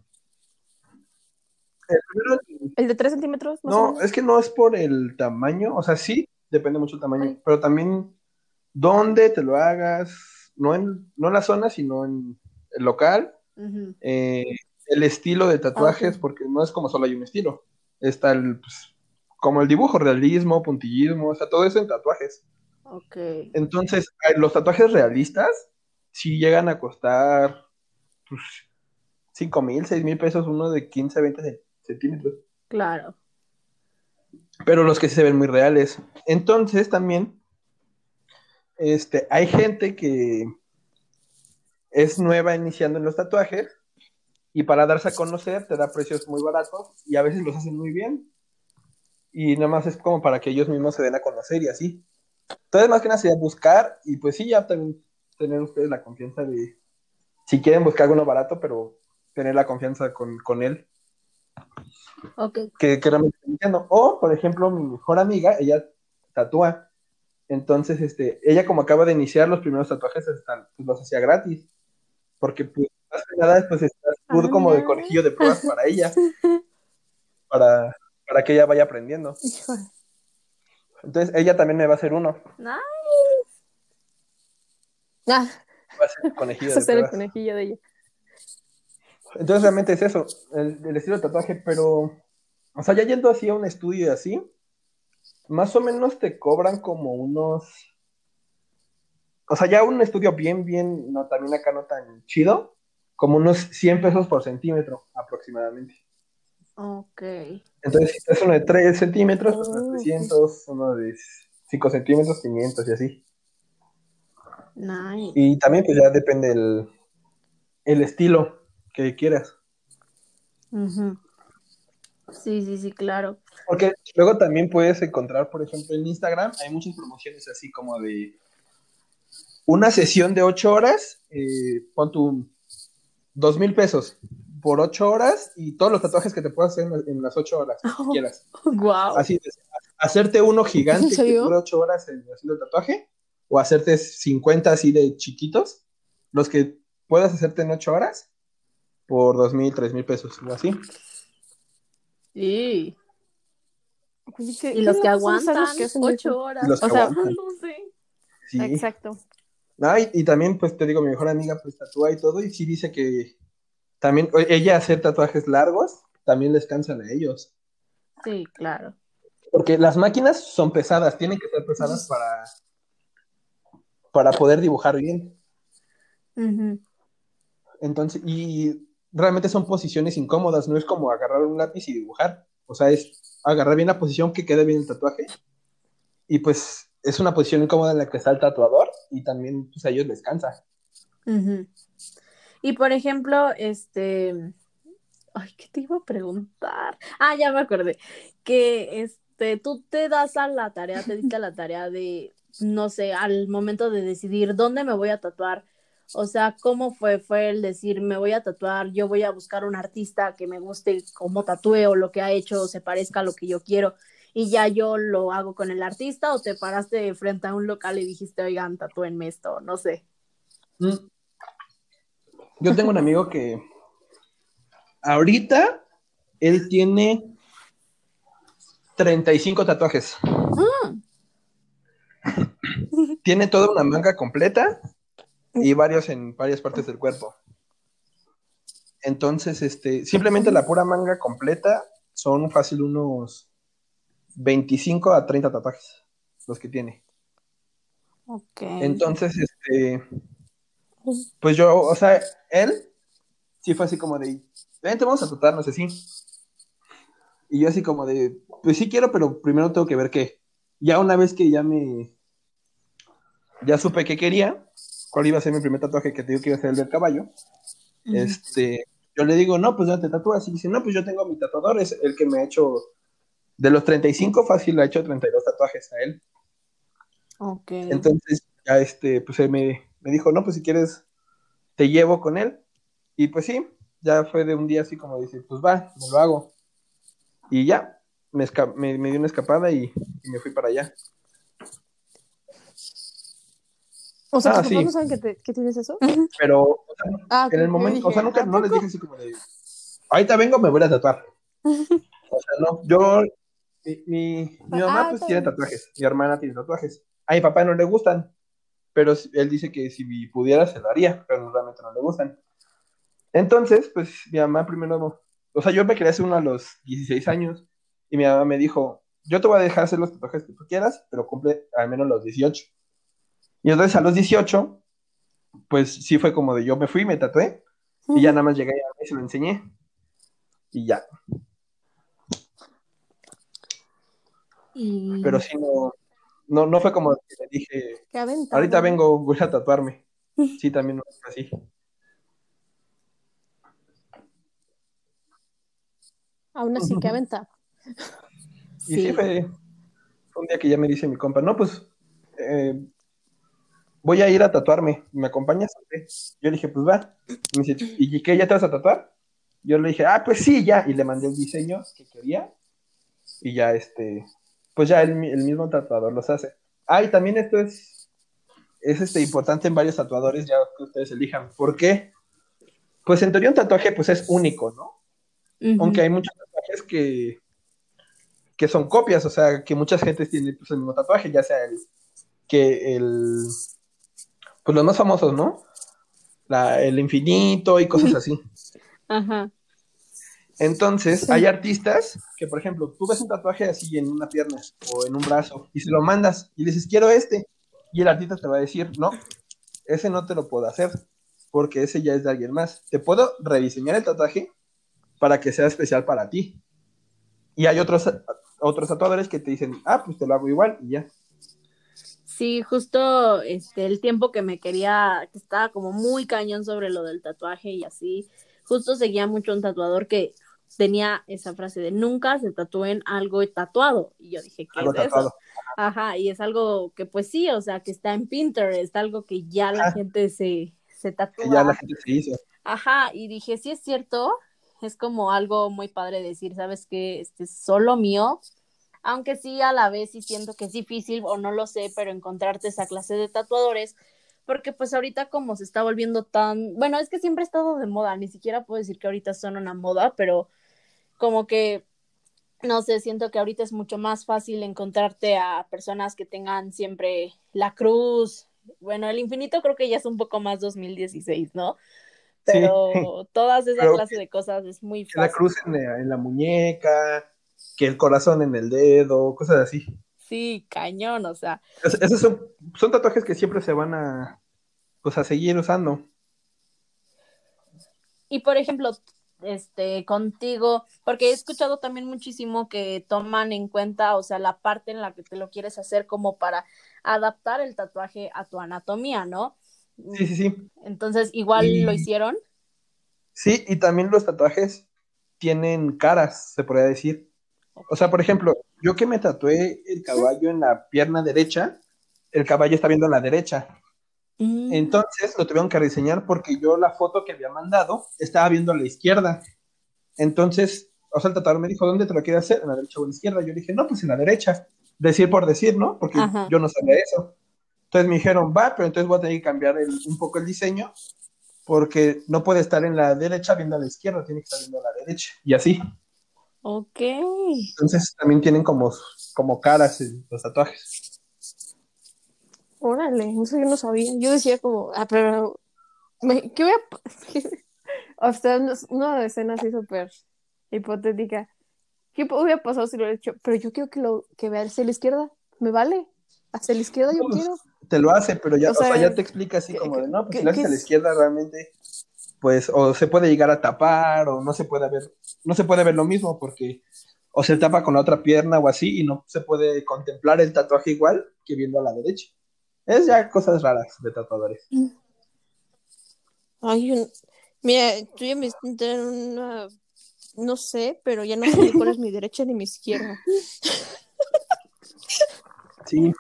S3: el primero-
S2: ¿El de 3 centímetros? Más o
S3: no,
S2: menos?
S3: es que no es por el tamaño. O sea, sí, depende mucho el tamaño.
S2: Ay.
S3: Pero también dónde te lo hagas. No en, no en la zona, sino en el local. Eh, el estilo de tatuajes, porque no es como solo hay un estilo. Está el, pues, como el dibujo, realismo, puntillismo, o sea, todo eso en tatuajes.
S1: Ok.
S3: Entonces, los tatuajes realistas sí llegan a costar pues, 5 mil, 6 mil pesos uno de 15 a 20 ce- centímetros.
S1: Claro.
S3: Pero los que sí se ven muy reales. Entonces, también, este, hay gente que es nueva iniciando en los tatuajes y para darse a conocer te da precios muy baratos y a veces los hacen muy bien. Y nada más es como para que ellos mismos se den a conocer y así. Entonces, más que nada sería buscar y pues sí, ya también tener ustedes la confianza de, si quieren buscar uno barato, pero tener la confianza con, con él
S1: Ok.
S3: que, que realmente. O, por ejemplo, mi mejor amiga, ella tatúa. Entonces, este, ella como acaba de iniciar los primeros tatuajes, pues, los hacía gratis. Porque, pues, más que nada, pues, está
S2: Ah,
S3: como de conejillo de pruebas para ella. [LAUGHS] Para, para que ella vaya aprendiendo.
S2: Híjole.
S3: Entonces, ella también me va a hacer uno.
S1: Nice.
S2: Ah,
S3: Va a ser conejillo [LAUGHS]
S2: ese
S3: de
S2: es el conejillo de ella.
S3: Entonces, realmente es eso, el, el estilo de tatuaje, pero, o sea, ya yendo así a un estudio y así, más o menos te cobran como unos, o sea, ya un estudio bien, bien, no, también acá no tan chido, como unos 100 pesos por centímetro aproximadamente.
S1: Ok.
S3: Entonces, si es uno de 3 centímetros, pues unos
S2: ok.
S3: 300, uno de 5 centímetros, 500 y así.
S1: Nice.
S3: Y también, pues ya depende el, el estilo que quieras.
S1: Sí, sí, sí, claro.
S3: Porque luego también puedes encontrar, por ejemplo, en Instagram, hay muchas promociones así como de una sesión de ocho horas, eh, pon tu dos mil pesos por ocho horas y todos los tatuajes que te puedas hacer en, en las ocho horas, [LAUGHS] quieras.
S1: Wow.
S3: Así, de- hacerte uno gigante
S2: ¿En
S3: que dure ocho horas en, haciendo el tatuaje, o hacerte 50 así de chiquitos, los que puedas hacerte en ocho horas, por dos mil, tres mil pesos, o así.
S1: Sí.
S2: Pues, ¿qué-
S1: Y los que aguantan
S2: que
S1: ocho horas.
S3: Los
S2: O sea,
S3: aguantan. [LAUGHS]
S1: No sé.
S3: Sí.
S2: Exacto.
S3: Y, y también, pues te digo, mi mejor amiga pues tatúa y todo, y sí dice que también ella hacer tatuajes largos, también les cansan a ellos.
S1: Sí, claro.
S3: Porque las máquinas son pesadas, tienen que ser pesadas para, para poder dibujar bien. Entonces, y realmente son posiciones incómodas, no es como agarrar un lápiz y dibujar. O sea, es agarrar bien la posición que quede bien el tatuaje. Y pues es una posición incómoda en la que está el tatuador y también pues, a ellos les cansa.
S1: Y por ejemplo, este. Ay, ¿qué te iba a preguntar? Ah, ya me acordé. Que este, tú te das a la tarea, te diste a la tarea de, no sé, al momento de decidir dónde me voy a tatuar o sea, ¿cómo fue? Fue el decir, me voy a tatuar, yo voy a buscar un artista que me guste cómo tatúe o lo que ha hecho se parezca a lo que yo quiero y ya yo lo hago con el artista o te paraste frente a un local y dijiste, oigan, tatúenme esto, no sé. Mm.
S3: Yo tengo un amigo que ahorita él tiene 35 tatuajes. Mm. Tiene toda una manga completa y varios en varias partes del cuerpo. Entonces, este, simplemente la pura manga completa son fácil unos 25 a 30 tatuajes los que tiene. Ok. Entonces, este, pues yo, o sea, él sí fue así como de, vente, vamos a tatuarnos así. Y yo así como de, pues sí quiero, pero primero tengo que ver qué. Ya una vez que ya me, ya supe que quería, cuál iba a ser mi primer tatuaje que te digo que iba a ser el del caballo, este, yo le digo, no, pues ya te tatúas. Y dice, no, pues yo tengo mi tatuador, es el que me ha hecho, de los 35, fácil, le ha hecho 32 tatuajes a él. Ok. Entonces, ya este, pues él me, dijo, no, pues si quieres, te llevo con él. Y pues sí, ya fue de un día así como dice, pues va, me lo hago. Y ya, me, me, dio una escapada y, y me fui para allá.
S2: O sea, ah, ¿tus no saben que, tienes eso?
S3: Pero, [LAUGHS] ah, en el momento, o sea, nunca no les dije así como de, ahorita vengo, me voy a tatuar. [LAUGHS] o sea, no, yo, mi, mi, mamá ah, pues tiene tatuajes, mi hermana tiene tatuajes. A mi papá no le gustan, pero él dice que si pudiera se lo haría, pero realmente no le gustan. Entonces, pues mi mamá primero, o sea, yo me quería hacer uno a los 16 años y mi mamá me dijo, yo te voy a dejar hacer los tatuajes que tú quieras, pero cumple al menos los 18. Y entonces a los 18, pues sí fue como de yo me fui, me tatué, y ya nada más llegué y se lo enseñé. Y ya. Pero sí, no, no, fue como que le dije, ahorita vengo, voy a tatuarme. [LAUGHS] Sí, también no fue así.
S2: Aún así, qué aventado.
S3: Y sí. fue un día que ya me dice mi compa, no, pues eh, voy a ir a tatuarme, ¿me acompañas? Yo le dije, pues va. Y me dice, ¿y qué, ya te vas a tatuar? Yo le dije, ah, pues sí, ya. Y le mandé el diseño que quería. Y ya, este, pues ya el, mismo tatuador los hace. Ah, y también esto es, es este, importante en varios tatuadores, ya que ustedes elijan. ¿Por qué? Pues en teoría un tatuaje, pues es único, ¿no? Aunque hay muchos tatuajes que, que son copias, o sea, que muchas gentes tienen pues, el mismo tatuaje, ya sea el, que el pues los más famosos, ¿no? el infinito y cosas así. [LAUGHS] Ajá. Entonces, hay artistas que, por ejemplo, tú ves un tatuaje así en una pierna o en un brazo y se lo mandas y le dices, quiero este. Y el artista te va a decir, no, ese no te lo puedo hacer porque ese ya es de alguien más. Te puedo rediseñar el tatuaje para que sea especial para ti. Y hay otros, otros tatuadores que te dicen, ah, pues te lo hago igual y ya.
S1: Sí, justo este el tiempo que me quería, que estaba como muy cañón sobre lo del tatuaje y así, justo seguía mucho un tatuador que tenía esa frase de nunca se tatúen algo tatuado. Y yo dije, ¿qué es eso? Ajá, y es algo que pues sí, o sea, que está en Pinterest, algo que ya la gente se, se tatúa.
S3: ya la gente se hizo.
S1: Ajá, y dije, sí es cierto, es como algo muy padre decir, ¿sabes qué? Este es solo mío, aunque sí a la vez sí siento que es difícil o no lo sé, pero encontrarte esa clase de tatuadores, porque pues ahorita como se está volviendo tan, bueno, es que siempre ha estado de moda, ni siquiera puedo decir que ahorita son una moda, pero como que, no sé, siento que ahorita es mucho más fácil encontrarte a personas que tengan siempre la cruz, bueno, el infinito creo que ya es un poco más 2016, ¿no? pero todas [LAUGHS] esas clases de cosas es muy
S3: Que la
S1: fácil.
S3: cruz en la, en la muñeca, que el corazón en el dedo, cosas así.
S1: Sí, cañón, o sea,
S3: Es- esos son, son tatuajes que siempre se van a, pues, a seguir usando.
S1: y por ejemplo, este, contigo, porque he escuchado también muchísimo que toman en cuenta, o sea, la parte en la que te lo quieres hacer como para adaptar el tatuaje a tu anatomía, ¿no?
S3: Sí, sí, sí.
S1: Entonces, igual
S3: Y-
S1: lo hicieron.
S3: Sí, y también los tatuajes tienen caras, se podría decir. O sea, por ejemplo, yo que me tatué el caballo en la pierna derecha, el caballo está viendo a la derecha.
S1: Mm,
S3: Entonces lo tuvieron que rediseñar porque yo la foto que había mandado estaba viendo a la izquierda. Entonces, o sea, el tatuador me dijo, ¿dónde te lo quieres hacer? ¿En la derecha o en la izquierda? Yo dije, no, pues en la derecha. Decir por decir, ¿no? Porque
S1: Ajá.
S3: yo no sabía eso. Entonces me dijeron, va, pero entonces voy a tener que cambiar el- un poco el diseño porque no puede estar en la derecha viendo a la izquierda, tiene que estar viendo a la derecha. Y así.
S1: Ok.
S3: Entonces también tienen como, como caras los tatuajes.
S2: Órale, eso yo no sabía. Yo decía como, ah, pero, me- ¿qué voy a...? [LAUGHS] o sea, una, escena así súper hipotética. ¿Qué hubiera pasado si lo hubiera hecho? Pero yo quiero que lo que vea hacia la izquierda. ¿Me vale? Hacia la izquierda yo
S3: Pues,
S2: quiero.
S3: Te lo hace, pero ya,
S2: O
S3: sea, ya te explica así
S2: ¿qué-
S3: como de, no, pues si lo haces a la izquierda realmente, pues, o se puede llegar a tapar, o no se puede ver, no se puede ver lo mismo porque o se tapa con la otra pierna o así, y no se puede contemplar el tatuaje igual que viendo a la derecha. Es ya cosas raras de tatuadores.
S2: Ay, yo- mira, tú ya me estás una... No sé, pero ya no sé ni cuál es mi derecha ni mi izquierda.
S3: Sí.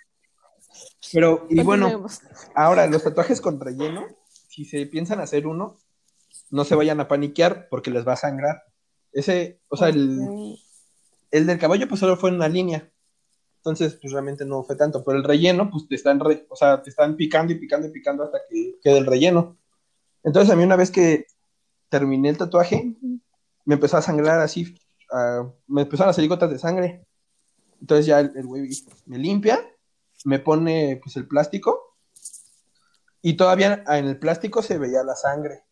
S3: Pero, y bueno, ahora los tatuajes con relleno, si se piensan hacer uno, no se vayan a paniquear porque les va a sangrar. Ese, o sea, el, el del caballo pues solo fue en una línea. Entonces, pues realmente no fue tanto. Pero el relleno, pues te están, re- o sea, te están picando y picando y picando hasta que quede el relleno. Entonces, a mí una vez que terminé el tatuaje, me empezó a sangrar así, ah, me empezaron a salir gotas de sangre. Entonces ya el, el güey me limpia, me pone pues el plástico y todavía en el plástico se veía la sangre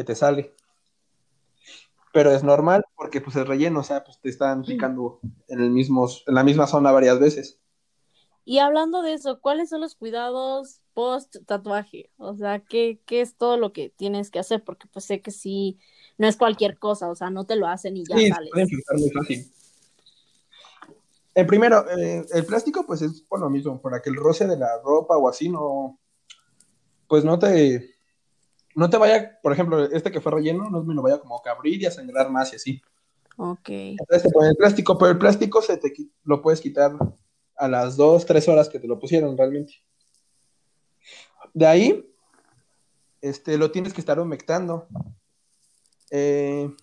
S3: que te sale. Pero es normal porque pues el relleno, o sea, pues te están picando en el mismo, en la misma zona varias veces.
S1: Y hablando de eso, ¿cuáles son los cuidados post tatuaje? O sea, ¿qué, qué es todo lo que tienes que hacer? Porque pues sé que sí, no es cualquier cosa, o sea, no te lo hacen y ya
S3: Sí,
S1: sales.
S3: puede muy fácil. El primero, eh, el plástico, pues es por lo mismo, para que el roce de la ropa o así no, pues no te, no te vaya, por ejemplo, este que fue relleno, no me lo vaya como que a abrir y a sangrar más y así.
S1: Ok.
S3: Entonces te ponen el plástico, pero el plástico se te lo puedes quitar a las dos, tres horas que te lo pusieron realmente. De ahí, este, lo tienes que estar humectando. Eh,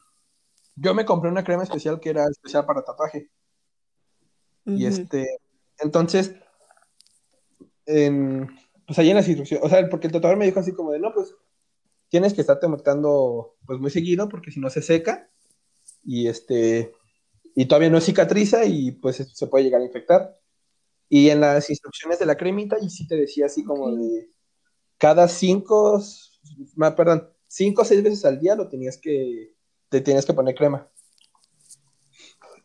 S3: yo me compré una crema especial que era especial para tatuaje. Y este, entonces, en, pues ahí en las instrucciones, o sea, porque el tatuador me dijo así como de, no, pues tienes que estarte humectando pues muy seguido porque si no se seca y este, y todavía no cicatriza y pues se puede llegar a infectar. Y en las instrucciones de la cremita, y sí te decía así como de cada cinco, perdón, cinco o seis veces al día lo tenías que, te tienes que poner crema.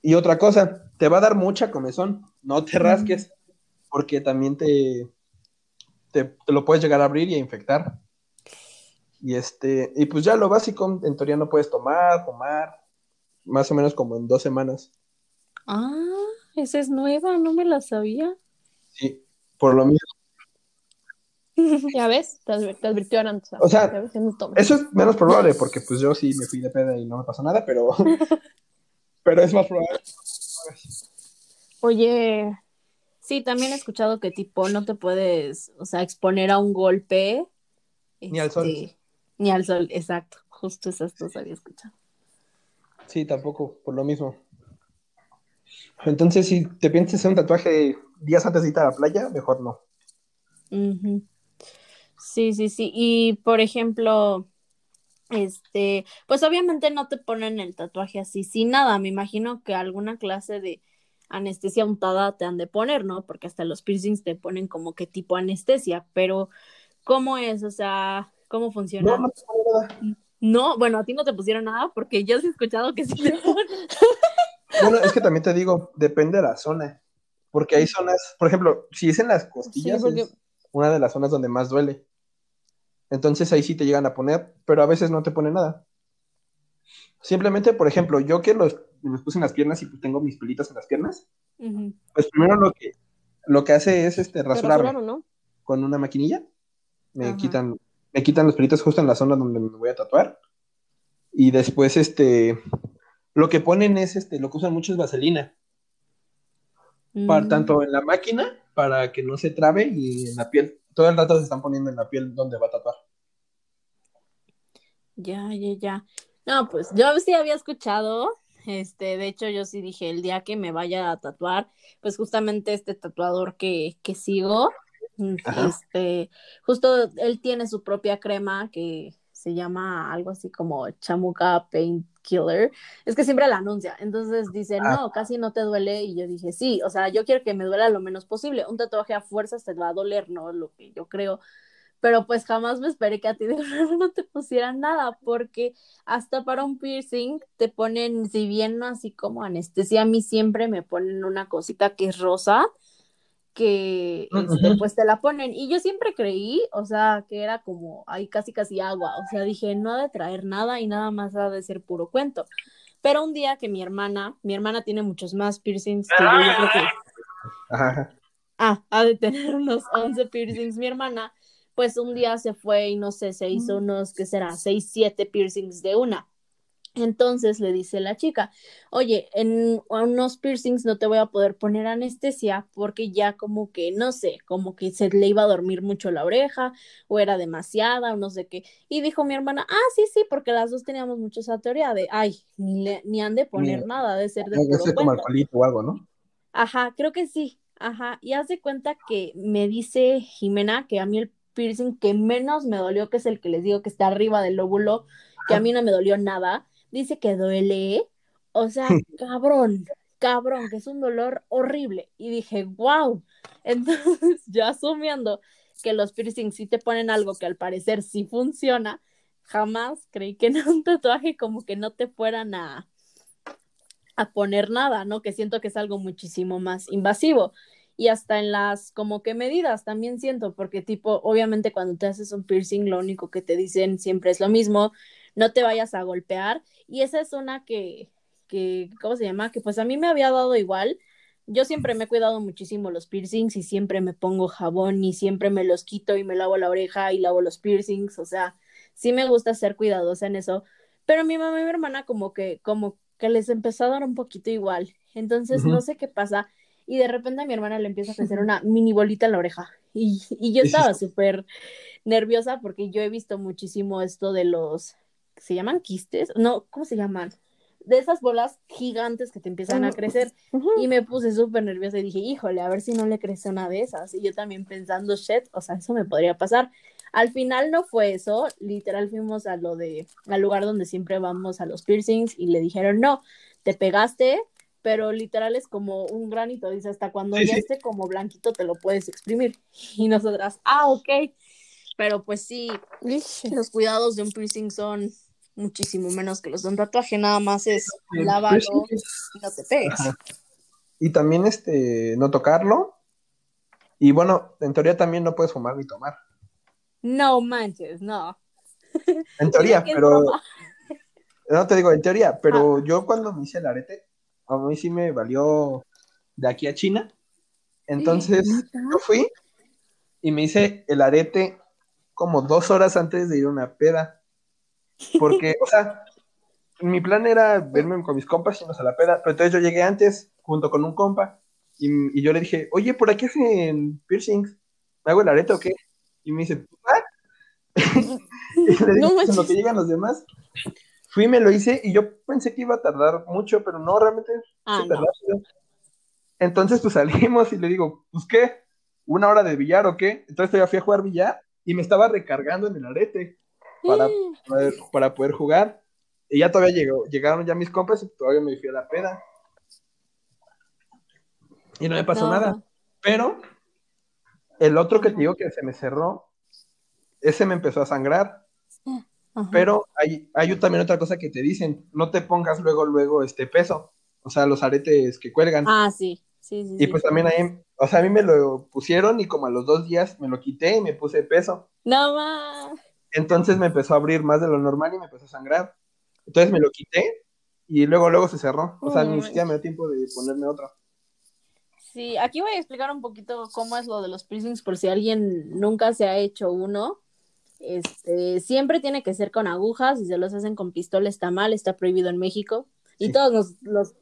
S3: Y otra cosa, te va a dar mucha comezón, no te rasques, porque también te, te, te lo puedes llegar a abrir y a infectar. Y este, y pues ya lo básico, en teoría no puedes tomar, tomar, más o menos como en dos semanas.
S1: Ah, esa es nueva, no me la sabía.
S3: Sí, por lo mismo. [LAUGHS]
S2: Ya ves, te, adver- te advirtieron antes.
S3: O sea,
S2: Ya ves, no.
S3: Eso es menos probable, porque pues yo sí me fui de peda y no me pasó nada, pero, [LAUGHS] pero es más probable.
S2: Oye,
S1: Sí, también he escuchado que tipo no te puedes, o sea, exponer a un golpe.
S3: Ni al sol.
S1: Ni al sol, exacto. Justo esas dos había escuchado.
S3: Sí, tampoco, por lo mismo. Entonces, si te piensas hacer un tatuaje días antes de ir a la playa, mejor no.
S1: Sí, sí, sí. Y por ejemplo, este, pues obviamente no te ponen el tatuaje así sin nada. Me imagino que alguna clase de anestesia untada te han de poner, ¿no? Porque hasta los piercings te ponen como que tipo anestesia, pero ¿cómo es? O sea, ¿Cómo funciona?
S3: No,
S1: bueno, a ti no te pusieron nada porque yo sí he escuchado que sí te [LAUGHS] ponen.
S3: Bueno, es que también te digo, depende de la zona. Porque hay zonas, por ejemplo, si es en las costillas,
S2: Sí, porque-
S3: es una de las zonas donde más duele. Entonces ahí sí te llegan a poner, pero a veces no te pone nada. Simplemente, por ejemplo, yo que los, puse en las piernas y pues tengo mis pelitas en las piernas, pues primero lo que, lo que hace es este
S2: ¿Te
S3: rasurarme
S2: rasuraron, no?
S3: con una maquinilla. Me
S1: Ajá.
S3: quitan, me quitan los pelitos justo en la zona donde me voy a tatuar. Y después, este, lo que ponen es, este, lo que usan mucho es vaselina. para-
S1: Mm.
S3: tanto en la máquina para que no se trabe y en la piel. Todo el rato se están poniendo en la piel donde va a tatuar.
S1: Ya, ya, ya. No, pues yo sí había escuchado, este, de hecho yo sí dije, el día que me vaya a tatuar, pues justamente este tatuador que, que sigo,
S3: Ajá.
S1: este, justo él tiene su propia crema que se llama algo así como Chamuca Paint Killer, es que siempre la anuncia, entonces dice,
S3: Ah.
S1: no, casi no te duele, y yo dije, sí, o sea, yo quiero que me duela lo menos posible, un tatuaje a fuerzas te va a doler, ¿no? Lo que yo creo, pero pues jamás me esperé que a ti de [LAUGHS] no te pusieran nada, porque hasta para un piercing te ponen, si bien no así como anestesia, a mí siempre me ponen una cosita que es rosa, que este,
S3: Ujú.
S1: pues te la ponen, y yo siempre creí, o sea, que era como ahí casi casi agua, o sea, dije, no ha de traer nada y nada más ha de ser puro cuento. Pero un día que mi hermana, mi hermana tiene muchos más piercings que yo, yo creo que
S3: Ajá, ajá.
S1: ah, ha de tener unos 11 piercings mi hermana, pues un día se fue y no sé, se hizo unos, ¿qué será? 6, 7 piercings de una. Entonces le dice la chica, oye, en unos piercings no te voy a poder poner anestesia porque ya como que, no sé, como que se le iba a dormir mucho la oreja o era demasiada o no sé qué. Y dijo mi hermana, ah, sí, sí, porque las dos teníamos mucho esa teoría de, ay, ni, le, ni han de poner
S3: Ni-
S1: nada, de ser de
S3: Debe ser como
S1: cuento.
S3: alcoholito o algo, ¿no?
S1: Ajá, creo que sí. Ajá. Y haz de cuenta que me dice Jimena que a mí el piercing que menos me dolió, que es el que les digo que está arriba del lóbulo, que a mí no me dolió nada, dice que duele. O sea, [LAUGHS] cabrón, cabrón, que es un dolor horrible. Y dije, wow. [LAUGHS] Entonces, yo asumiendo que los piercings sí te ponen algo que al parecer sí funciona, jamás creí que en un [LAUGHS] tatuaje como que no te fueran a, a poner nada, ¿no? Que siento que es algo muchísimo más invasivo. Y hasta en las como que medidas también siento, porque tipo, obviamente cuando te haces un piercing, lo único que te dicen siempre es lo mismo, no te vayas a golpear. Y esa es una que, que, ¿cómo se llama? Que pues a mí me había dado igual. Yo siempre me he cuidado muchísimo los piercings y siempre me pongo jabón y siempre me los quito y me lavo la oreja y lavo los piercings, o sea, sí me gusta ser cuidadosa en eso, pero mi mamá y mi hermana como que, como que les empezó a dar un poquito igual, entonces no sé qué pasa y de repente a mi hermana le empieza a crecer una mini bolita en la oreja y, y yo [LAUGHS] estaba súper nerviosa porque yo he visto muchísimo esto de los, ¿se llaman quistes? No, ¿cómo se llaman? De esas bolas gigantes que te empiezan a crecer y me puse súper nerviosa y dije, híjole, a ver si no le crece una de esas. Y yo también pensando, shit, o sea, eso me podría pasar. Al final no fue eso, literal fuimos a lo de, al lugar donde siempre vamos a los piercings y le dijeron, no, te pegaste, pero literal es como un granito, dice, hasta cuando
S3: Sí,
S1: ya
S3: sí.
S1: esté como blanquito te lo puedes exprimir. Y nosotras, ah, ok. Pero pues sí, los cuidados de un piercing son muchísimo menos que los de un tatuaje, nada más es
S3: es-
S1: y no te pegues.
S3: Ajá. Y también este, no tocarlo. Y bueno, en teoría también no puedes fumar ni tomar.
S1: No manches, no. [LAUGHS]
S3: En teoría, pero [LAUGHS] no te digo en teoría, pero
S1: Ah.
S3: yo cuando me hice el arete, a mí sí me valió de aquí a China. Entonces, yo fui y me hice el arete como dos horas antes de ir a una peda. Porque, o sea, mi plan era verme con mis compas y irnos a la peda, pero entonces yo llegué antes junto con un compa y, y yo le dije, oye, ¿por aquí hacen piercings? ¿Me hago el arete o qué? Y me dice, ¿ah? [LAUGHS] y le dije,
S2: No
S3: "Pues en lo que llegan los demás. Fui, me lo hice y yo pensé que iba a tardar mucho, pero no, realmente
S1: Ah, no.
S3: rápido. Entonces, pues salimos y le digo, pues qué, una hora de billar o qué. Entonces yo fui a jugar billar y me estaba recargando en el arete para poder, para poder jugar. Y ya todavía llegó, llegaron ya mis compas y todavía me fui a la peda. Y no me pasó
S1: No.
S3: nada. Pero el otro que te digo que se me cerró, ese me empezó a sangrar.
S1: Ajá.
S3: Pero hay, hay también otra cosa que te dicen, no te pongas luego, luego este peso, o sea, los aretes que cuelgan.
S1: Ah, sí, sí, sí.
S3: y
S1: sí.
S3: pues también ahí, o sea, a mí me lo pusieron y como a los dos días me lo quité y me puse peso.
S1: No más.
S3: Entonces me empezó a abrir más de lo normal y me empezó a sangrar. Entonces me lo quité y luego, luego se cerró. O sea, ni siquiera me dio tiempo de ponerme otro.
S1: Sí, aquí voy a explicar un poquito cómo es lo de los piercings por si alguien nunca se ha hecho uno. Este, siempre tiene que ser con agujas, si se los hacen con pistola está mal, está prohibido en México. Y
S3: Sí.
S1: todos los, los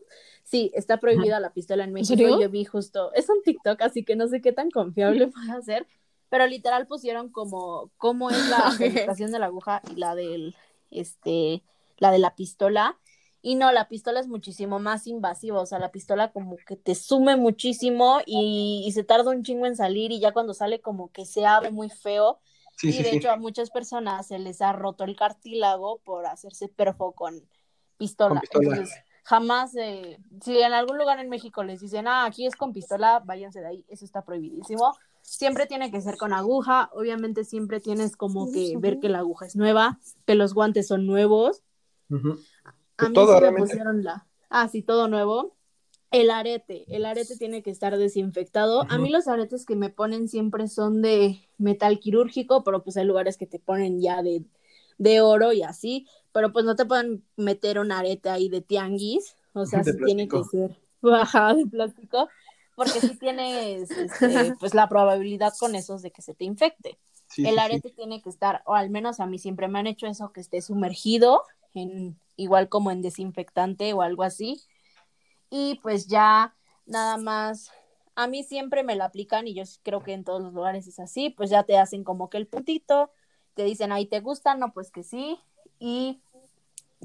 S1: sí, está prohibida la pistola en México.
S2: serio?
S1: Yo vi justo, es un TikTok, así que no sé qué tan confiable [LAUGHS] puede ser, pero literal pusieron como cómo es la [LAUGHS] penetración de la aguja y la del este la de la pistola. Y no, la pistola es muchísimo más invasiva, o sea, la pistola como que te sume muchísimo y, y se tarda un chingo en salir y ya cuando sale como que se abre muy feo.
S3: Sí,
S1: y
S3: sí,
S1: de
S3: sí.
S1: hecho a muchas personas se les ha roto el cartílago por hacerse perfo con pistola.
S3: Con pistola.
S1: Entonces, jamás, eh, si en algún lugar en México les dicen, ah, aquí es con pistola, váyanse de ahí, eso está prohibidísimo. Siempre tiene que ser con aguja, obviamente siempre tienes como que ver que la aguja es nueva, que los guantes son nuevos.
S3: Ujú.
S1: A mí
S3: Todo,
S1: sí me
S3: realmente.
S1: pusieron la, ah, sí, todo nuevo. El arete, el arete tiene que estar desinfectado. A
S3: Ujú.
S1: mí los aretes que me ponen siempre son de metal quirúrgico, pero pues hay lugares que te ponen ya de, de oro y así, pero pues no te pueden meter un arete ahí de tianguis, o sea, [LAUGHS] sí tiene que ser [LAUGHS] bajada de plástico, porque sí tienes este, [LAUGHS] pues la probabilidad con esos de que se te infecte.
S3: Sí,
S1: El
S3: sí.
S1: arete tiene que estar, o al menos a mí siempre me han hecho eso, que esté sumergido, en, igual como en desinfectante o algo así. Y pues ya nada más, a mí siempre me la aplican y yo creo que en todos los lugares es así, pues ya te hacen como que el puntito, te dicen ahí te gusta, no, pues que sí, y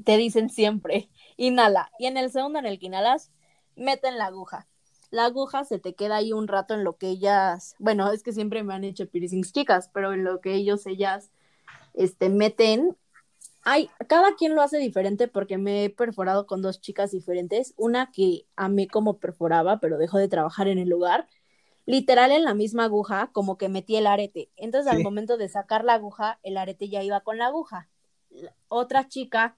S1: te dicen siempre, inhala. Y en el segundo en el que inhalas, meten la aguja. La aguja se te queda ahí un rato en lo que ellas, bueno, es que siempre me han hecho piercings chicas, pero en lo que ellos, ellas, este, meten. Ay, cada quien lo hace diferente porque me he perforado con dos chicas diferentes. Una que amé como perforaba, pero dejó de trabajar en el lugar. Literal en la misma aguja, como que metí el arete. Entonces, al
S3: Sí.
S1: momento de sacar la aguja, el arete ya iba con la aguja. Otra chica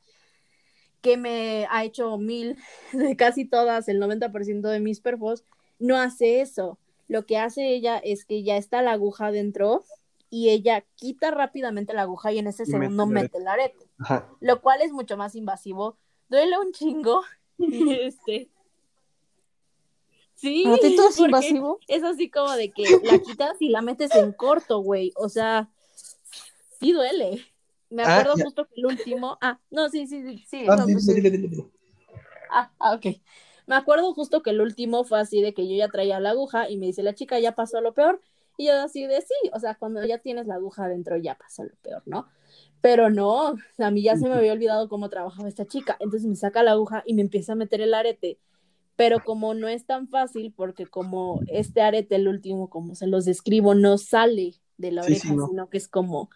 S1: que me ha hecho mil, [LAUGHS] de casi todas, el 90% de mis perfos, no hace eso. Lo que hace ella es que ya está la aguja dentro y ella quita rápidamente la aguja y en ese
S3: mete
S1: segundo
S3: arete.
S1: mete el arete,
S3: Ajá.
S1: lo cual es mucho más invasivo. Duele un chingo. [LAUGHS] [LAUGHS] Este. Sí,
S2: ¿Para ti todo es invasivo?
S1: es así como de que la quitas y la metes en corto, güey. O sea, sí duele. Me
S3: Ah,
S1: acuerdo justo que el último. Ah, no, sí, sí, sí. sí
S3: Ah,
S1: no,
S3: sí,
S1: pues
S3: sí,
S1: sí. Ah, ah, ok. Me acuerdo justo que el último fue así de que yo ya traía la aguja y me dice la chica, ya pasó lo peor. Y yo así de sí, o sea, cuando ya tienes la aguja adentro ya pasó lo peor, ¿no? Pero no, a mí ya se me había olvidado cómo trabajaba esta chica. Entonces me saca la aguja y me empieza a meter el arete. Pero como no es tan fácil, porque como este arete, el último, como se los describo, no sale de la
S3: Sí,
S1: oreja,
S3: sí, no.
S1: sino que es como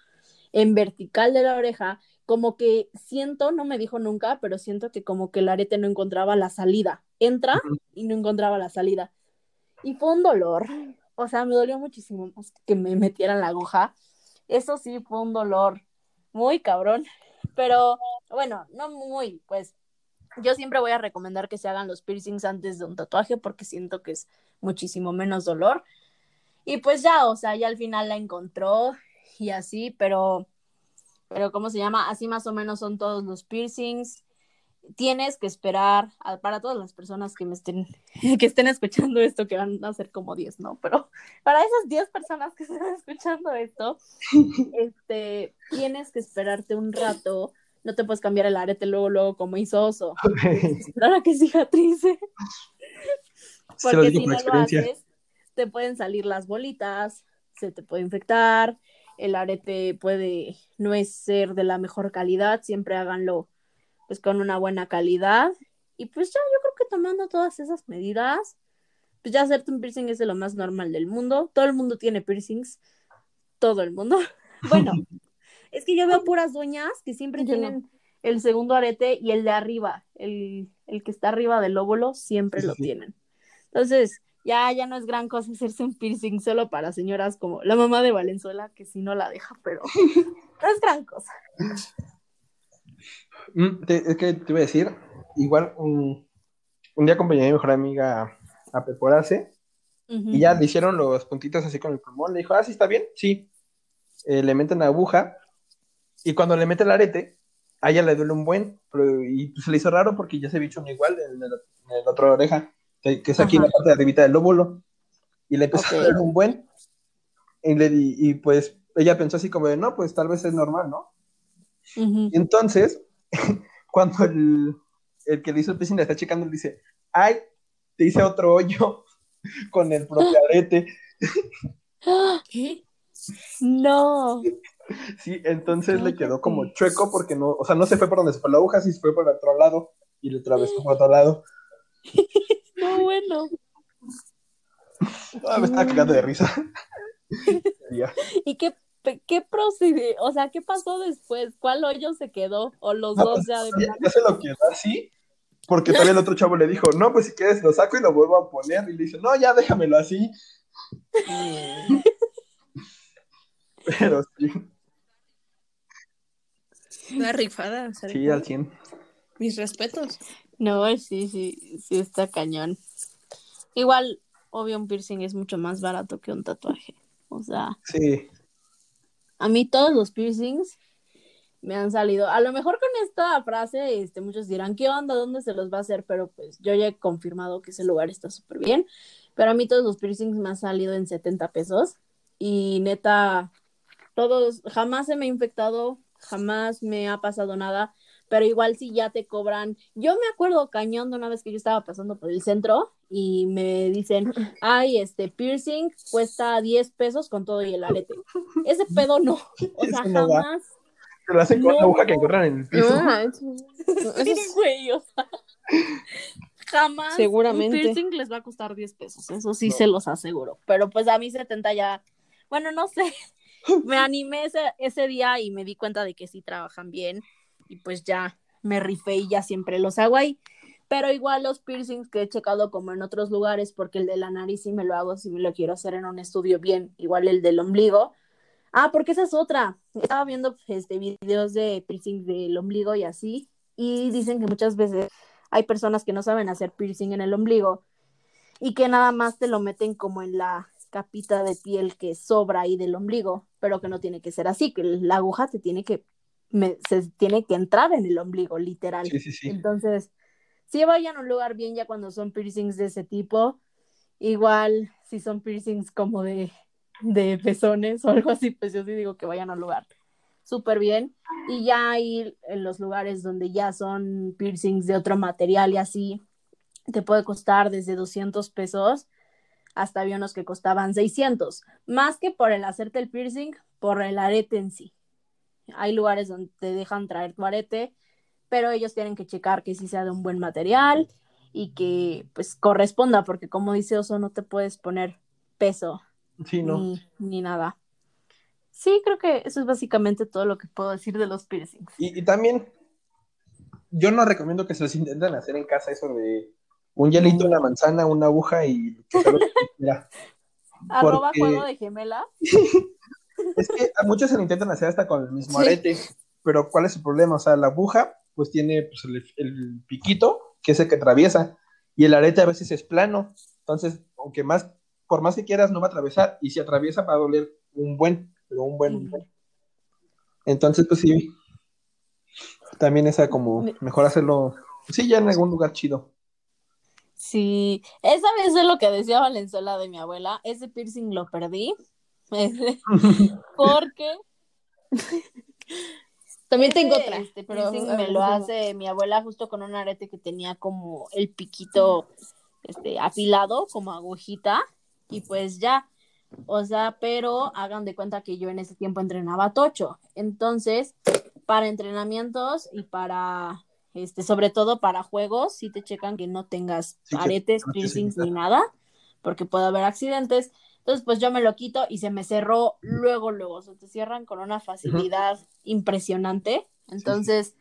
S1: en vertical de la oreja, como que siento, no me dijo nunca, pero siento que como que el arete no encontraba la salida. Entra y no encontraba la salida. Y fue un dolor. O sea, me dolió muchísimo más que me metieran la aguja. Eso sí fue un dolor muy cabrón. Pero bueno, no muy, pues yo siempre voy a recomendar que se hagan los piercings antes de un tatuaje porque siento que es muchísimo menos dolor. Y pues ya, o sea, ya al final la encontró y así, pero, pero ¿cómo se llama? Así más o menos son todos los piercings. Tienes que esperar a- para todas las personas que me estén, [LAUGHS] que estén escuchando esto, que van a ser como 10, ¿no? Pero para esas 10 personas que [LAUGHS] estén escuchando esto, [LAUGHS] este, tienes que esperarte un rato. No te puedes cambiar el arete luego, luego como hizo Oso. Tienes que cicatrice.
S3: Lo
S1: Porque si no lo haces, te pueden salir las bolitas, se te puede infectar, el arete puede no es ser de la mejor calidad, siempre háganlo pues con una buena calidad. Y pues ya yo creo que tomando todas esas medidas, pues ya hacerte un piercing es de lo más normal del mundo. Todo el mundo tiene piercings, todo el mundo. [LAUGHS] Bueno, [LAUGHS] es que yo veo puras doñas que siempre
S2: Yo no.
S1: tienen el segundo arete y el de arriba, el, el que está arriba del óvulo, siempre
S3: Sí,
S1: lo
S3: sí.
S1: tienen. Entonces, ya, ya no es gran cosa hacerse un piercing solo para señoras como la mamá de Valenzuela, que si no la deja, pero no es gran cosa.
S3: Mm, es que te iba a decir, igual un, un día acompañé a mi mejor amiga a, a perforarse y ya le hicieron los puntitos así con el pulmón. Le dijo, ah, sí, está bien, sí. Eh, le meten la aguja y cuando le mete el arete, a ella le duele un buen, pero, y se le hizo raro porque ya se había hecho uno igual en, el- en la otra oreja, que, que es aquí en la parte de arribita del lóbulo. Y le empezó a doler un buen. Y, le di- y pues ella pensó así como de, no, pues tal vez es normal, ¿no? Y entonces, [LAUGHS] cuando el, el que le hizo el piercing le está checando, le dice, ay, te hice otro hoyo [LAUGHS] con el propio [GASPS] arete.
S2: ¿Qué?
S1: No.
S3: Sí, entonces le quedó como chueco porque no, o sea, no se fue por donde se fue la aguja, sí se fue por el otro lado y le atravesó por otro lado. [LAUGHS]
S1: No, bueno.
S3: Ah, me estaba cagando de risa. Ya. [LAUGHS]
S1: ¿Y qué, qué procede? O sea, ¿qué pasó después? ¿Cuál hoyo se quedó? ¿O los
S3: No,
S1: dos
S3: pues,
S1: ya de
S3: ya, ya se lo quedó así, porque todavía el otro chavo le dijo, no, pues si quieres lo saco y lo vuelvo a poner. Y le dice, no, ya déjamelo así. [LAUGHS] Pero sí,
S2: Una rifada. o sea,
S3: sí, al 100.
S2: Mis respetos.
S1: No, sí, sí, sí está cañón. Igual, obvio, un piercing es mucho más barato que un tatuaje. O sea,
S3: Sí,
S1: a mí todos los piercings me han salido. A lo mejor con esta frase, este, muchos dirán, ¿qué onda? ¿Dónde se los va a hacer? Pero pues yo ya he confirmado que ese lugar está súper bien. Pero a mí todos los piercings me han salido en 70 pesos. Y neta, todos, jamás se me ha infectado, jamás me ha pasado nada. Pero igual si ya te cobran. Yo me acuerdo cañón de una vez que yo estaba pasando por el centro y me dicen, [LAUGHS] ay, este piercing cuesta 10 pesos con todo y el arete. Ese pedo no. O sea,
S3: no
S1: jamás.
S3: se lo hacen con
S1: No.
S3: la aguja que encuentran en el piso.
S2: No, [LAUGHS] eso es-
S1: güey, o sea, jamás.
S2: Seguramente.
S1: Un piercing les va a costar 10 pesos, eso sí
S3: No.
S1: se los aseguro. Pero pues a mí 70 ya, bueno, no sé. [LAUGHS] Me animé ese, ese día y me di cuenta de que sí trabajan bien. Y pues ya me rifé y ya siempre los hago ahí. Pero igual los piercings que he checado como en otros lugares, porque el de la nariz sí me lo hago, si me lo quiero hacer en un estudio bien, igual el del ombligo. Ah, porque esa es otra. Estaba viendo este, videos de piercing del ombligo y así, y dicen que muchas veces hay personas que no saben hacer piercing en el ombligo y que nada más te lo meten como en la capita de piel que sobra ahí del ombligo, pero que no tiene que ser así, que la aguja te tiene que, me- se tiene que entrar en el ombligo, literal.
S3: Sí, sí, sí.
S1: Entonces, si vayan a un lugar bien ya cuando son piercings de ese tipo, igual si son piercings como de, de pezones o algo así, pues yo sí digo que vayan a un lugar súper bien. Y ya ir en los lugares donde ya son piercings de otro material y así, te puede costar desde 200 pesos hasta había unos que costaban 600, más que por el hacerte el piercing, por el arete en sí. Hay lugares donde te dejan traer tu arete, pero ellos tienen que checar que sí sea de un buen material y que pues corresponda, porque como dice Oso, no te puedes poner peso
S3: Sí, no.
S1: ni, ni nada. Sí, creo que eso es básicamente todo lo que puedo decir de los piercings.
S3: Y, y también, yo no recomiendo que se los intenten hacer en casa eso de un hielito, una manzana, una aguja y. [LAUGHS]
S1: Arroba juego de gemela. [LAUGHS]
S3: Es que a muchos se lo intentan hacer hasta con el mismo
S2: Sí.
S3: arete, pero ¿cuál es el problema? O sea, la aguja pues tiene pues, el, el piquito, que es el que atraviesa, y el arete a veces es plano, entonces, aunque más, por más que quieras, no va a atravesar, y si atraviesa va a doler un buen, pero un buen, un buen. Entonces, pues sí, también esa como mejor hacerlo, sí, ya en algún lugar chido.
S1: Sí, esa vez es lo que decía Valenzuela de mi abuela, ese piercing lo perdí, [LAUGHS] porque
S2: También tengo otra.
S1: Este
S2: pero
S1: piercing me lo hace mi abuela justo con un arete que tenía como el piquito este afilado, como agujita, y pues ya. O sea, pero hagan de cuenta que yo en ese tiempo entrenaba tocho. Entonces, para entrenamientos y para este, sobre todo para juegos, sí te checan que no tengas
S3: Sí,
S1: aretes, piercings ni nada, porque puede haber accidentes. Entonces, pues yo me lo quito y se me cerró luego, luego. O sea, te cierran con una facilidad impresionante. Entonces,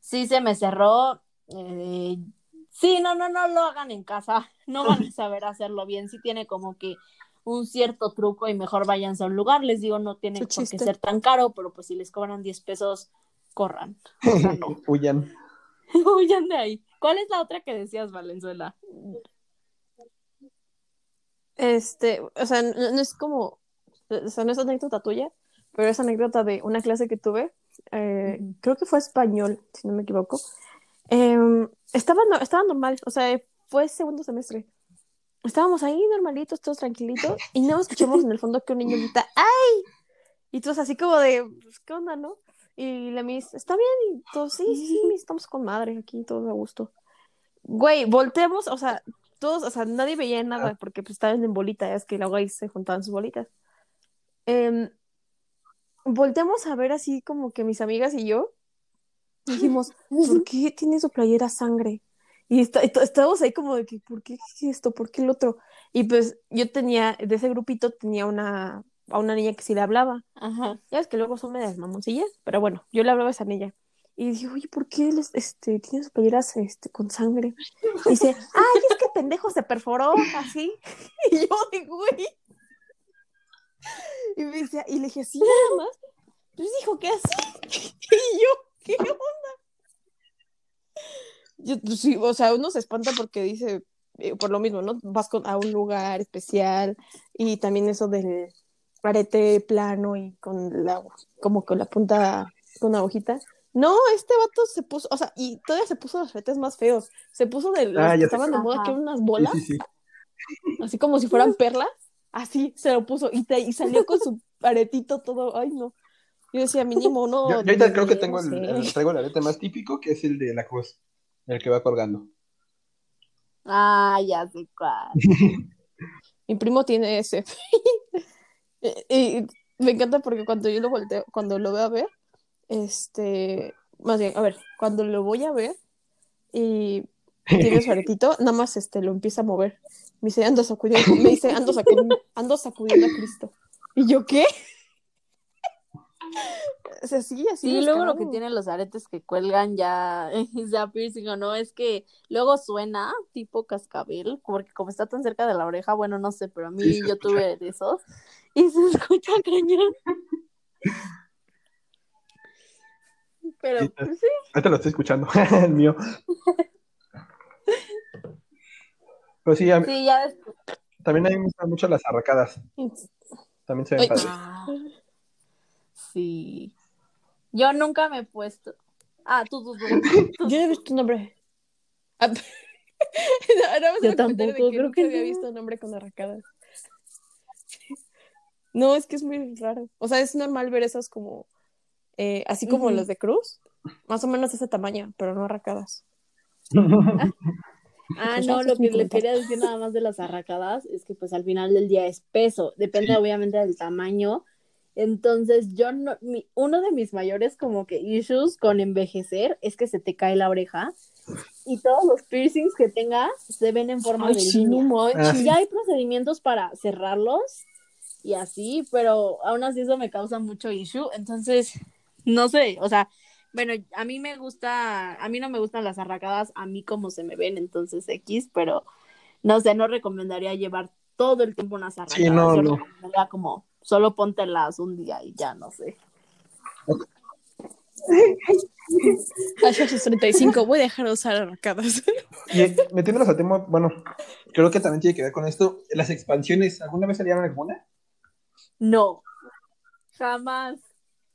S1: sí se me cerró. eh, sí, no, no, no lo hagan en casa. [LAUGHS] No van a saber hacerlo bien. Sí tiene como que un cierto truco y mejor váyanse a un lugar. Les digo, no tiene por qué ser tan caro, pero pues si les cobran 10 pesos, corran. O sea, [LAUGHS] no.
S3: Huyan. [LAUGHS]
S1: Huyan de ahí. ¿Cuál es la otra que decías, Valenzuela?
S2: Este, o sea, no, no es como, o sea, no es anécdota tuya, pero es anécdota de una clase que tuve, eh, creo que fue español, si no me equivoco. Em, estaba, no- estaba normal, o sea, fue segundo semestre. Estábamos ahí normalitos, todos tranquilitos, y no escuchamos en el fondo que un niño grita, ¡ay! Y todos así como de, pues, ¿qué onda, no? Y la Miss, ¿está bien? Y todos, sí, sí, sí, [LAUGHS] estamos con madre aquí, todos a gusto. Güey, volteamos, o sea, todos, o sea, nadie veía nada porque pues estaban en bolita, es que luego ahí se juntaban sus bolitas. Em, volteamos a ver así como que mis amigas y yo dijimos, ¿por qué tiene su playera sangre? Y está- estábamos ahí como de que, ¿por qué esto? ¿Por qué el otro? Y pues yo tenía, de ese grupito tenía una, a una niña que sí le hablaba.
S1: Ajá.
S2: Ya ves que luego son medias mamoncillas, pero bueno, yo le hablaba a esa niña. Y dije, oye, ¿por qué él es- este, tiene sus playeras este, con sangre? Y dice, ay, es que pendejo se perforó así. [LAUGHS] Y yo digo, güey. Y me decía, y le dije, sí, nada más. Pues dijo que así. [LAUGHS] Y yo, ¿qué onda? Yo, pues, sí, o sea, uno se espanta porque dice, eh, por lo mismo, ¿no? Vas con- a un lugar especial y también eso del arete plano y con la, como con la punta, con una hojita. No, este vato se puso, o sea, y todavía se puso los aretes más feos. Se puso de los
S3: Ah,
S2: que estaban de moda, que eran unas bolas,
S3: sí, sí.
S2: así como si fueran perlas. Así se lo puso y, te- y salió con su aretito todo. Ay, no. Yo decía, mínimo, no.
S3: Yo, yo ahorita creo que tengo el, el- traigo el arete más típico, que es el de la cruz, el que va colgando.
S1: Ah, ya sé cuál. [LAUGHS]
S2: Mi primo tiene ese. [LAUGHS] y, y me encanta porque cuando yo lo volteo, cuando lo veo a ver, este, más bien, a ver, cuando lo voy a ver y tiene su [LAUGHS] aretito, nada más este lo empieza a mover. Me dice, ando sacudiendo, me dice, ando sacudiendo, ando sacudiendo a Cristo. ¿Y yo qué? [LAUGHS] O sea, sí, así.
S1: Sí, luego lo que tienen los aretes que cuelgan ya, [LAUGHS] ya piercing o no, es que luego suena tipo cascabel, porque como está tan cerca de la oreja, bueno, no sé, pero a mí
S3: Sí,
S1: yo
S3: escucha.
S1: tuve de esos y se escucha cañón. Pero
S3: Sí,
S1: pues, sí,
S3: Ahorita lo estoy escuchando, [LAUGHS] el mío. Pero sí, a mí-
S1: sí, ya después.
S3: también a mí me gustan mucho las arracadas. También se ven padres.
S1: Ah, sí. Yo nunca me he puesto. Ah, tú, tú, tú. [LAUGHS]
S2: Yo no he visto un nombre. Ah, [LAUGHS] no, no, me
S1: Yo tampoco, creo
S2: nunca
S1: que
S2: había
S1: no.
S2: visto un hombre con arracadas. No, es que es muy raro. O sea, es normal ver esas como, eh, así como
S1: Ujú.
S2: las de Cruz, más o menos de ese tamaño, pero no arracadas. [LAUGHS]
S1: Ah,
S2: Pues
S1: no, lo que le quería decir nada más de las arracadas es que pues al final del día es peso, depende obviamente del tamaño. Entonces, yo no, mi, uno de mis mayores como que issues con envejecer es que se te cae la oreja y todos los piercings que tengas se ven en forma
S2: Ay,
S1: de
S2: sí,
S1: línea.
S3: Ah.
S1: Ya hay procedimientos para cerrarlos y así, pero aún así eso me causa mucho issue. Entonces, no sé, o sea, bueno, a mí me gusta, a mí no me gustan las arracadas, a mí como se me ven, entonces X, pero no sé, no recomendaría llevar todo el tiempo unas arracadas.
S3: Sí, no,
S1: Yo
S3: no.
S1: recomendaría como solo póntelas un día y ya, no sé.
S2: Sus 35, voy a dejar de usar arracadas.
S3: Y metiéndonos al tema, bueno, creo que también tiene que ver con esto. Las expansiones, ¿alguna vez salieron alguna?
S1: No, jamás.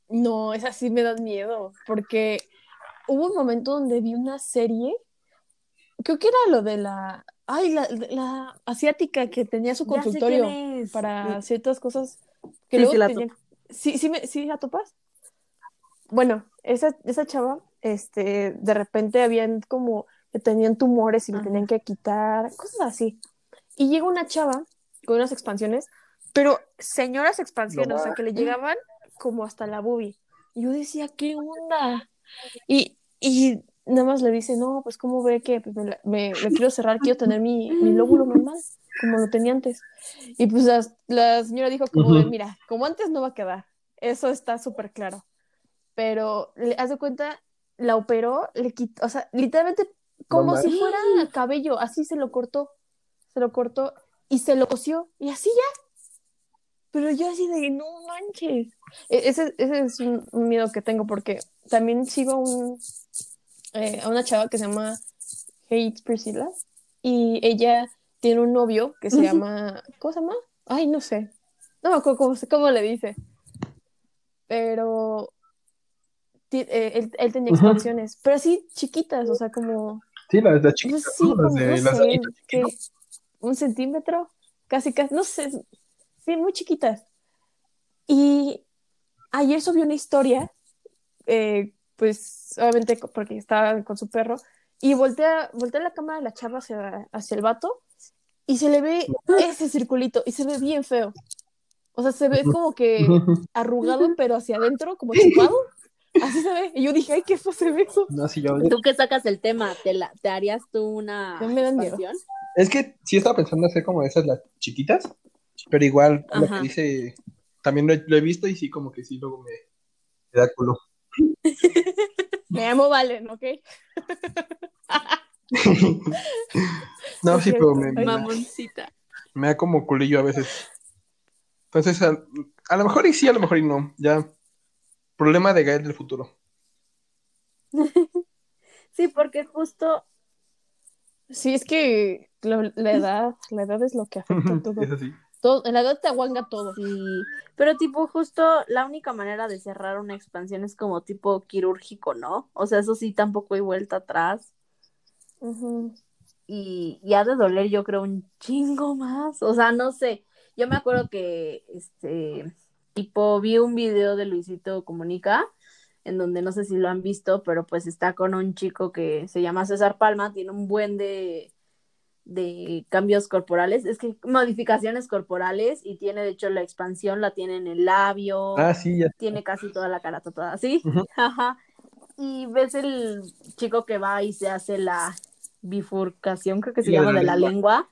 S2: No, esas sí me dan miedo, porque hubo un momento donde vi una serie, creo que era lo de la, ay, la, la asiática que tenía su consultorio
S1: es.
S2: para ciertas cosas que
S1: Sí,
S2: luego
S1: sí la
S2: tenían- sí, sí, me, sí la topas. Bueno, esa, esa chava, este, de repente habían como que tenían tumores y le tenían que quitar, cosas así. Y llega una chava con unas expansiones, pero señoras expansiones,
S3: No
S2: o sea, que le llegaban como hasta la boobie. Yo decía, ¿qué onda? Y, y nada más le dice, no, pues cómo ve que pues, me, me- me quiero cerrar, quiero tener mi, mi lóbulo normal, como lo tenía antes. Y pues la, la señora dijo como de,
S3: Ujú.
S2: mira, como antes no va a quedar, eso está súper claro. Pero, le haz de cuenta, la operó, le quitó, o sea, literalmente como
S3: No
S2: si fuera cabello, así se lo cortó, se lo cortó y se lo cosió y así ya. Pero yo así de, no manches. E- Ese, ese es un un miedo que tengo porque también sigo un, eh, a una chava que se llama Hate Priscilla y ella tiene un novio que se llama, ¿cómo se llama? Ay, no sé. No cómo, cómo le dice. Pero eh, él, él tenía expansiones, pero así chiquitas, o sea, como,
S3: Sí, las de
S2: no
S3: chiquitas,
S2: sé, sí.
S3: Las de las
S2: que un centímetro, casi, casi, no sé, sí, muy chiquitas. Y ayer subió una historia, eh, pues obviamente porque estaba con su perro, y voltea, voltea la cámara de la chava hacia, hacia el vato y se le ve ese circulito y se ve bien feo. O sea, se ve como que arrugado, pero hacia adentro, como chupado. Así se ve. Y yo dije, ay, qué feo se ve eso.
S3: No, sí, yo...
S1: Tú que sacas el tema, ¿te, la, te harías tú una
S2: me dan miedo.
S1: expansión?
S3: Es que sí estaba pensando hacer como esas las chiquitas, pero igual lo
S1: Ajá.
S3: que dice, también lo he, lo he visto y sí, como que sí, luego me, me da culo. [LAUGHS]
S2: Me llamo Valen, ¿ok? [LAUGHS]
S3: no, sí, pero me, me,
S1: Mamoncita.
S3: me da como culillo a veces. Entonces, a, a lo mejor y sí, a lo mejor y no. Ya, problema de Gael del futuro. [LAUGHS]
S1: Sí, porque justo
S2: Sí, es que la, la edad, la edad es lo que afecta todo.
S3: Es así.
S2: Todo. En la edad te aguanga todo.
S1: Sí, pero tipo justo la única manera de cerrar una expansión es como tipo quirúrgico, ¿no? O sea, eso sí tampoco hay vuelta atrás y, y ha de doler yo creo un chingo más, o sea, no sé, yo me acuerdo que este tipo vi un video de Luisito Comunica en donde no sé si lo han visto, pero pues está con un chico que se llama César Palma, tiene un buen de de cambios corporales, es que modificaciones corporales y tiene de hecho la expansión, la tiene en el labio,
S3: Ah, sí, ya.
S1: tiene casi toda la cara tatuada, ¿sí? [LAUGHS] Ajá. Y ves el chico que va y se hace la bifurcación, creo que se llama,
S3: la
S1: de la
S3: lengua.
S1: lengua.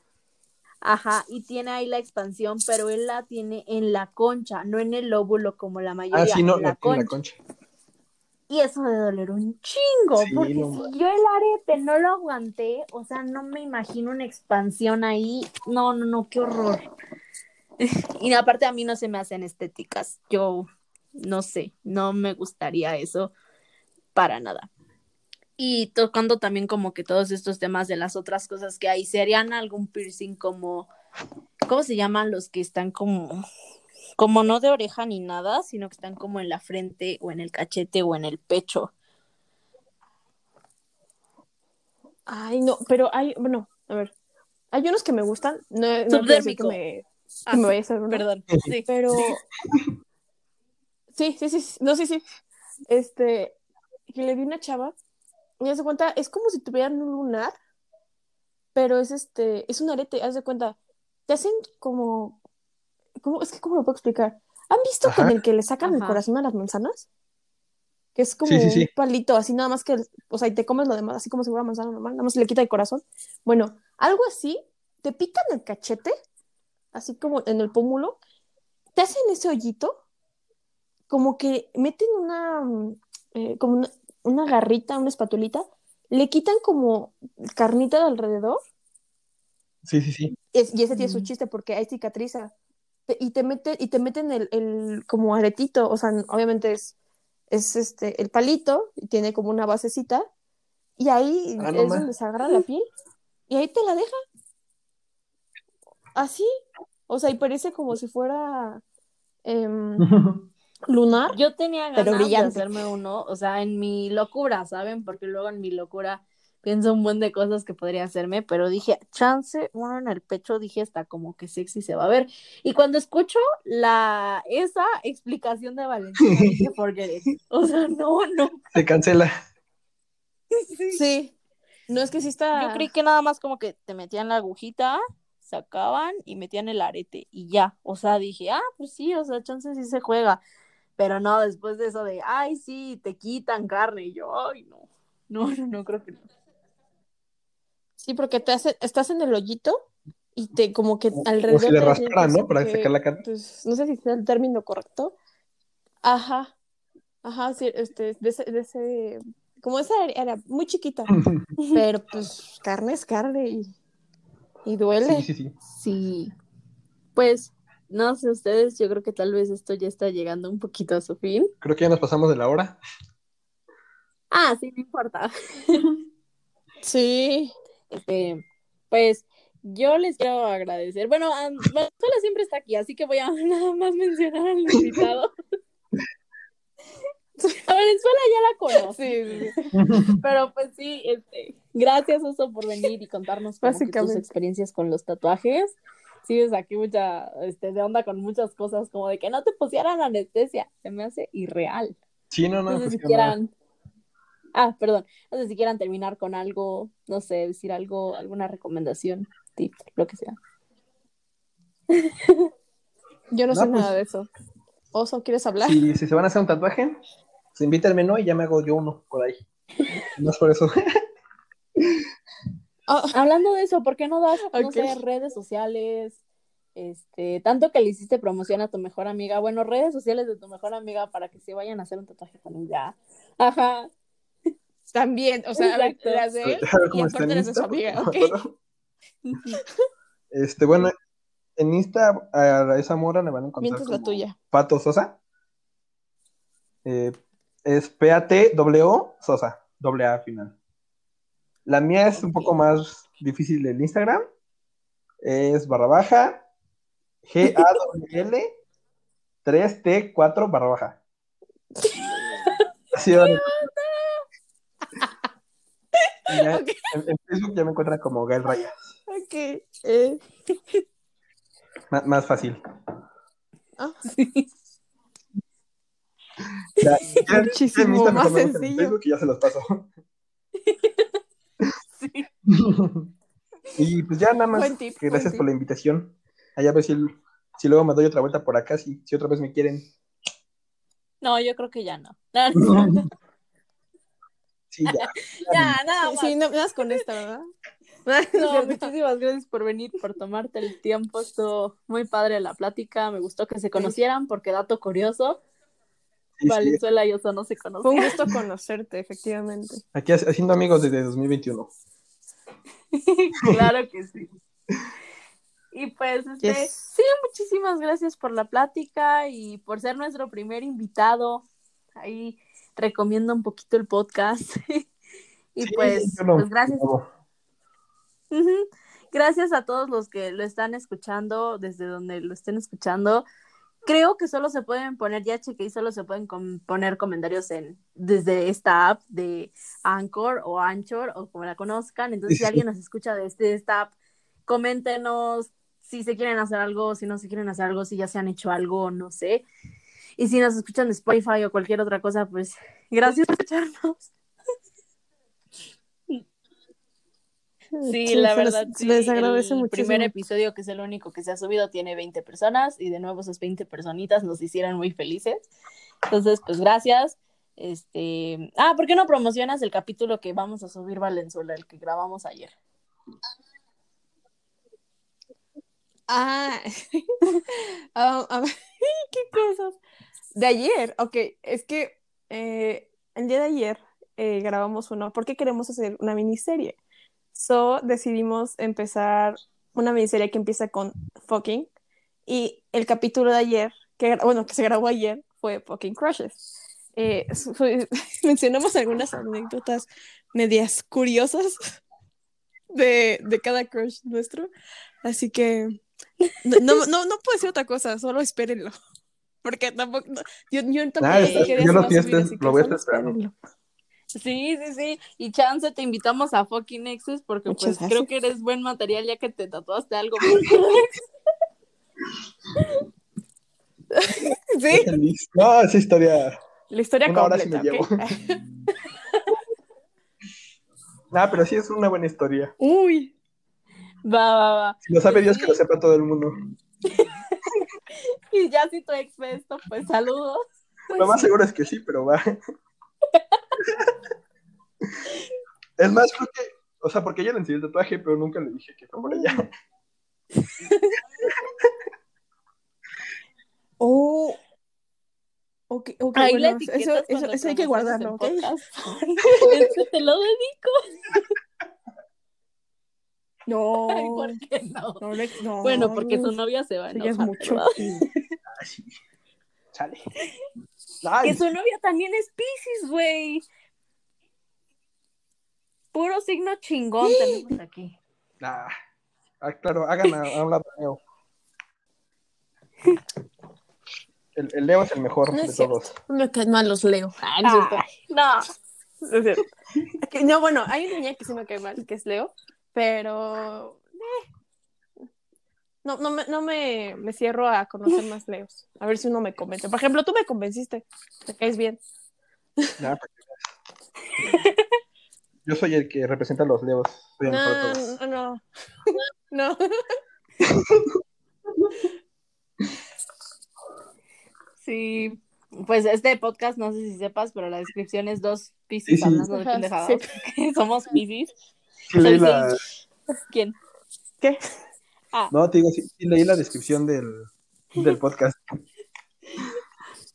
S1: Ajá, y tiene ahí la expansión, pero él la tiene en la concha, no en el lóbulo como la mayoría,
S3: Ah, sí, no,
S1: en
S3: la,
S1: la
S3: tiene en
S1: concha.
S3: la concha.
S1: Y eso de doler un chingo,
S3: Sí,
S1: porque
S3: no
S1: si yo el arete no lo aguanté, o sea, no me imagino una expansión ahí. No, no, no, qué horror. [LAUGHS] Y aparte a mí no se me hacen estéticas. Yo no sé, no me gustaría eso para nada. Y tocando también como que todos estos temas de las otras cosas que hay, ¿serían algún piercing como, ¿cómo se llaman los que están como, como no de oreja ni nada, sino que están como en la frente o en el cachete o en el pecho?
S2: Ay, no, pero hay, bueno, a ver, hay unos que me gustan. No, no decir que me, que
S1: Ah,
S2: me
S1: sí,
S2: vaya a hacer
S1: Perdón. Sí. [LAUGHS]
S2: pero sí, sí, sí, no, sí, sí. Este, que le di una chava, y haz de cuenta, es como si tuvieran un lunar, pero es este, es un arete, haz de cuenta, te hacen como, ¿cómo, es que cómo lo puedo explicar? ¿Han visto
S3: Ajá.
S2: con el que le sacan el corazón a las manzanas? Que es como
S3: Sí, sí, sí.
S2: un palito, así nada más que, o sea, y te comes lo demás, así como si fuera manzana normal, nada más le quita el corazón. Bueno, algo así, te pican el cachete, así como en el pómulo, te hacen ese hoyito, como que meten una, mm, eh, como una, una garrita, una espatulita, le quitan como carnita de alrededor,
S3: Sí, sí, sí.
S2: es- y ese tiene su
S1: Mm.
S2: chiste porque ahí cicatriza. Te- y te meten, y te meten el, el como aretito, o sea, obviamente es, es este el palito, y tiene como una basecita, y ahí
S3: Ah, no
S2: es donde se agarra la piel, y ahí te la deja. Así. O sea, y parece como si fuera em, [LAUGHS] lunar.
S1: Yo tenía
S2: Pero
S1: ganas de hacerme uno, o sea, en mi locura, ¿saben? Porque luego en mi locura pienso un buen de cosas que podría hacerme, pero dije, chance, uno en el pecho, dije, está como que sexy se va a ver. Y cuando escucho la esa explicación de Valentina, dije, [LAUGHS] forget it. O sea, no, no.
S3: Se cancela.
S2: Sí. No es que sí está.
S1: Yo creí que nada más como que te metían la agujita, sacaban y metían el arete y ya. O sea, dije, ah, pues sí, o sea, chance sí se juega. Pero no, después de eso de, ay, sí, te quitan carne. Y yo, ay, no. No, no, no creo que no.
S2: Sí, porque te hace, estás en el hoyito y te como que alrededor.
S3: o si le
S2: sientes
S3: ¿no? Para
S2: que-
S3: sacar la.
S2: Pues no sé si sea el término correcto. Ajá. Ajá, sí, este, de ese, de ese, como esa era muy chiquita, [LAUGHS] pero pues carne es carne y, y duele.
S3: Sí, sí, sí.
S1: Sí. Pues, no sé ustedes, yo creo que tal vez esto ya está llegando un poquito a su fin.
S3: Creo que ya nos pasamos de la hora.
S1: Ah, sí, no importa. [LAUGHS]
S2: Sí.
S1: Este, pues yo les quiero agradecer. Bueno, um, Valenzuela siempre está aquí, así que voy a [LAUGHS] nada más mencionar al invitado. [LAUGHS] A Valenzuela ya la conocí, [LAUGHS] pero pues sí, este, gracias Oso por venir y contarnos tus experiencias con los tatuajes. Sí, es aquí mucha, este, de onda con muchas cosas, como de que no te pusieran anestesia, se me hace irreal.
S3: Sí, no, no.
S1: No sé si quieran, ah, perdón, no sé si quieran terminar con algo, no sé, decir algo, alguna recomendación, tip, lo que sea. [LAUGHS]
S2: Yo no, sé pues nada de eso. Oso, ¿quieres hablar?
S3: Si, si se van a hacer un tatuaje, pues invítenme, ¿no? Y ya me hago yo uno por ahí. No es por eso. [LAUGHS]
S1: Oh. Hablando de eso, ¿por qué no das, no sé, redes sociales? Este, tanto que le hiciste promoción a tu mejor amiga, bueno, redes sociales de tu mejor amiga para que se vayan a hacer un tatuaje con ella. Ajá.
S2: También, o sea, las de él y aparte las de su amiga, ¿ok?
S3: Este, bueno, [LAUGHS] en Insta a esa mora le van a encontrar
S2: Mientras la tuya.
S3: Pato Sosa. Eh, es P-A-T-W Sosa, doble A final. La mía es un poco más difícil del Instagram. Es barra baja G-A-W-L 3T4 barra baja. [LAUGHS] En, Facebook ya me encuentran como Gael Rayas.
S2: Ok. Eh.
S3: más fácil. Ah, sí. Ya,
S2: Muchísimo más sencillo.
S3: Facebook y ya se los paso. Sí. y pues ya nada más. gracias por la invitación. Allá a ver si, si, luego me doy otra vuelta por acá, si, si otra vez me quieren.
S1: No, yo creo que ya no. [LAUGHS]
S3: sí, ya. [LAUGHS]
S1: Ya, nada más.
S2: Sí, no, nada más con esta, ¿verdad? [LAUGHS] [LAUGHS]
S1: No, muchísimas gracias por venir, por tomarte el tiempo. Estuvo muy padre la plática. Me gustó que se conocieran porque dato curioso. Valenzuela y Oso no se conocen.
S2: Fue un gusto conocerte, efectivamente.
S3: Aquí haciendo amigos desde 2021.
S1: claro que sí. Y pues, este, sí, muchísimas gracias por la plática y por ser nuestro primer invitado. Ahí recomiendo un poquito el podcast. [LAUGHS] y pues, pues, gracias. Gracias a todos los que lo están escuchando, desde donde lo estén escuchando creo que solo se pueden poner, ya chequeé, solo se pueden poner comentarios en desde esta app de Anchor o Anchor o como la conozcan. Entonces, si alguien nos escucha desde esta app, coméntenos si se quieren hacer algo, si no se quieren hacer algo, si ya se han hecho algo, no sé. Y si nos escuchan de Spotify o cualquier otra cosa, pues gracias por escucharnos. Sí, la verdad.
S2: Les, les agradece
S1: el primer episodio, que es el único que se ha subido, tiene 20 personas y de nuevo esas 20 personitas nos hicieron muy felices. Entonces, pues gracias. Este, ah, ¿por qué no promocionas el capítulo que vamos a subir Valenzuela, el que grabamos ayer? [LAUGHS]
S2: Ah, ah [LAUGHS] qué cosas. De ayer, ok, es que eh, el día de ayer eh, grabamos uno, porque queremos hacer una miniserie. So decidimos empezar una miniserie que empieza con fucking. Y el capítulo de ayer, que bueno, que se grabó ayer, fue fucking crushes. Eh, [LAUGHS] mencionamos algunas anécdotas medias curiosas de, de, cada crush nuestro. Así que no, no, [LAUGHS] no, no puedo decir otra cosa, solo espérenlo. [LAUGHS] Porque tampoco. yo, yo tampoco.
S3: Ah, yo lo, lo voy a estar esperando.
S1: Sí, sí, sí. Y chance te invitamos a fucking Nexus porque pues creo que eres buen material ya que te tatuaste algo. [LAUGHS]
S2: sí.
S3: No, esa historia.
S2: La historia
S3: una completa, hora sí me llevo. ah, pero sí es una buena historia.
S2: Uy.
S1: Va, va, va.
S3: Si lo sabe Dios, que lo sepa todo el mundo. [LAUGHS]
S1: y ya si tu ex ve esto, pues saludos.
S3: Lo más seguro es que sí, pero va. es más, creo que, o sea, porque ella le enseñó el tatuaje, pero nunca le dije que fue por ella.
S2: oh. Ok, ok, bueno, eso, eso, hay que guardarlo, ¿ok? [LAUGHS]
S1: eso te lo dedico. [LAUGHS]
S2: No.
S1: ¿por qué no? no, bueno, porque su novia se va a enojar.
S2: es mucho. [LAUGHS]
S3: Chale.
S1: Que su novia también es Pisces, güey. Puro signo chingón tenemos aquí.
S3: Ah, ah, claro, hagan a, a un lado Leo. El, el Leo es el mejor
S2: No es
S3: de
S2: cierto.
S3: todos.
S2: Me caen mal los Leo. Ah, no.
S1: Ay, no.
S2: Bueno, hay una niña que sí me cae mal, que es Leo, pero. eh. No, no, me, no me, me cierro a conocer más Leos. A ver si uno me convence. Por ejemplo, tú me convenciste. Te caes bien.
S3: Veas. Yo soy el que representa a los Leos.
S2: No, no, no. [LAUGHS] No.
S1: Sí. Pues este podcast, no sé si sepas, pero la descripción es dos piscis
S3: sí.
S1: hablando de pendejadas.
S2: sí.
S1: Somos piscis.
S3: Sí leí la...
S1: ¿Quién?
S2: ¿Qué?
S3: No, te digo, sí, sí leí la descripción del, del podcast.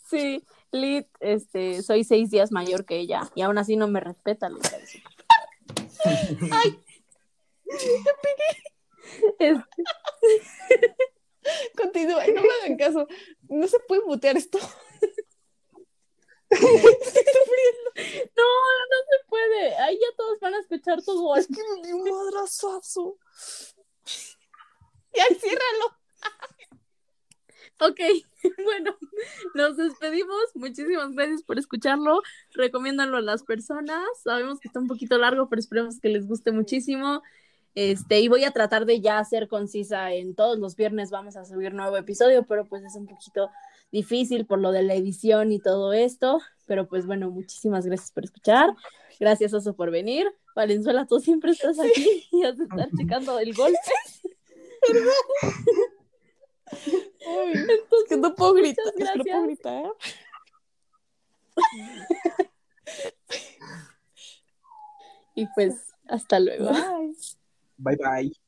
S1: Sí, Lit, este, soy seis días mayor que ella y aún así no me respeta. su- ¡Ay! Este,
S2: Continúa, no me hagan caso. No se puede mutear esto. [LAUGHS]
S1: no, no se puede. Ahí ya todos van a escuchar tu voz.
S2: Es que me dio un madrazazo. Ya, ciérralo.
S1: Ok, [LAUGHS] bueno, nos despedimos. Muchísimas gracias por escucharlo. Recomiéndanlo a las personas. Sabemos que está un poquito largo, pero esperemos que les guste muchísimo. Este, y voy a tratar de ya ser concisa en todos los viernes vamos a subir nuevo episodio, pero pues es un poquito difícil por lo de la edición y todo esto. Pero pues bueno, muchísimas gracias por escuchar. Gracias, Oso, por venir. Valenzuela, tú siempre estás aquí [LAUGHS] y has de estar checando el golpe.
S2: Es que no puedo gritar. Es que no puedo gritar. [LAUGHS]
S1: Y pues, hasta luego.
S2: Bye.
S3: Bye bye.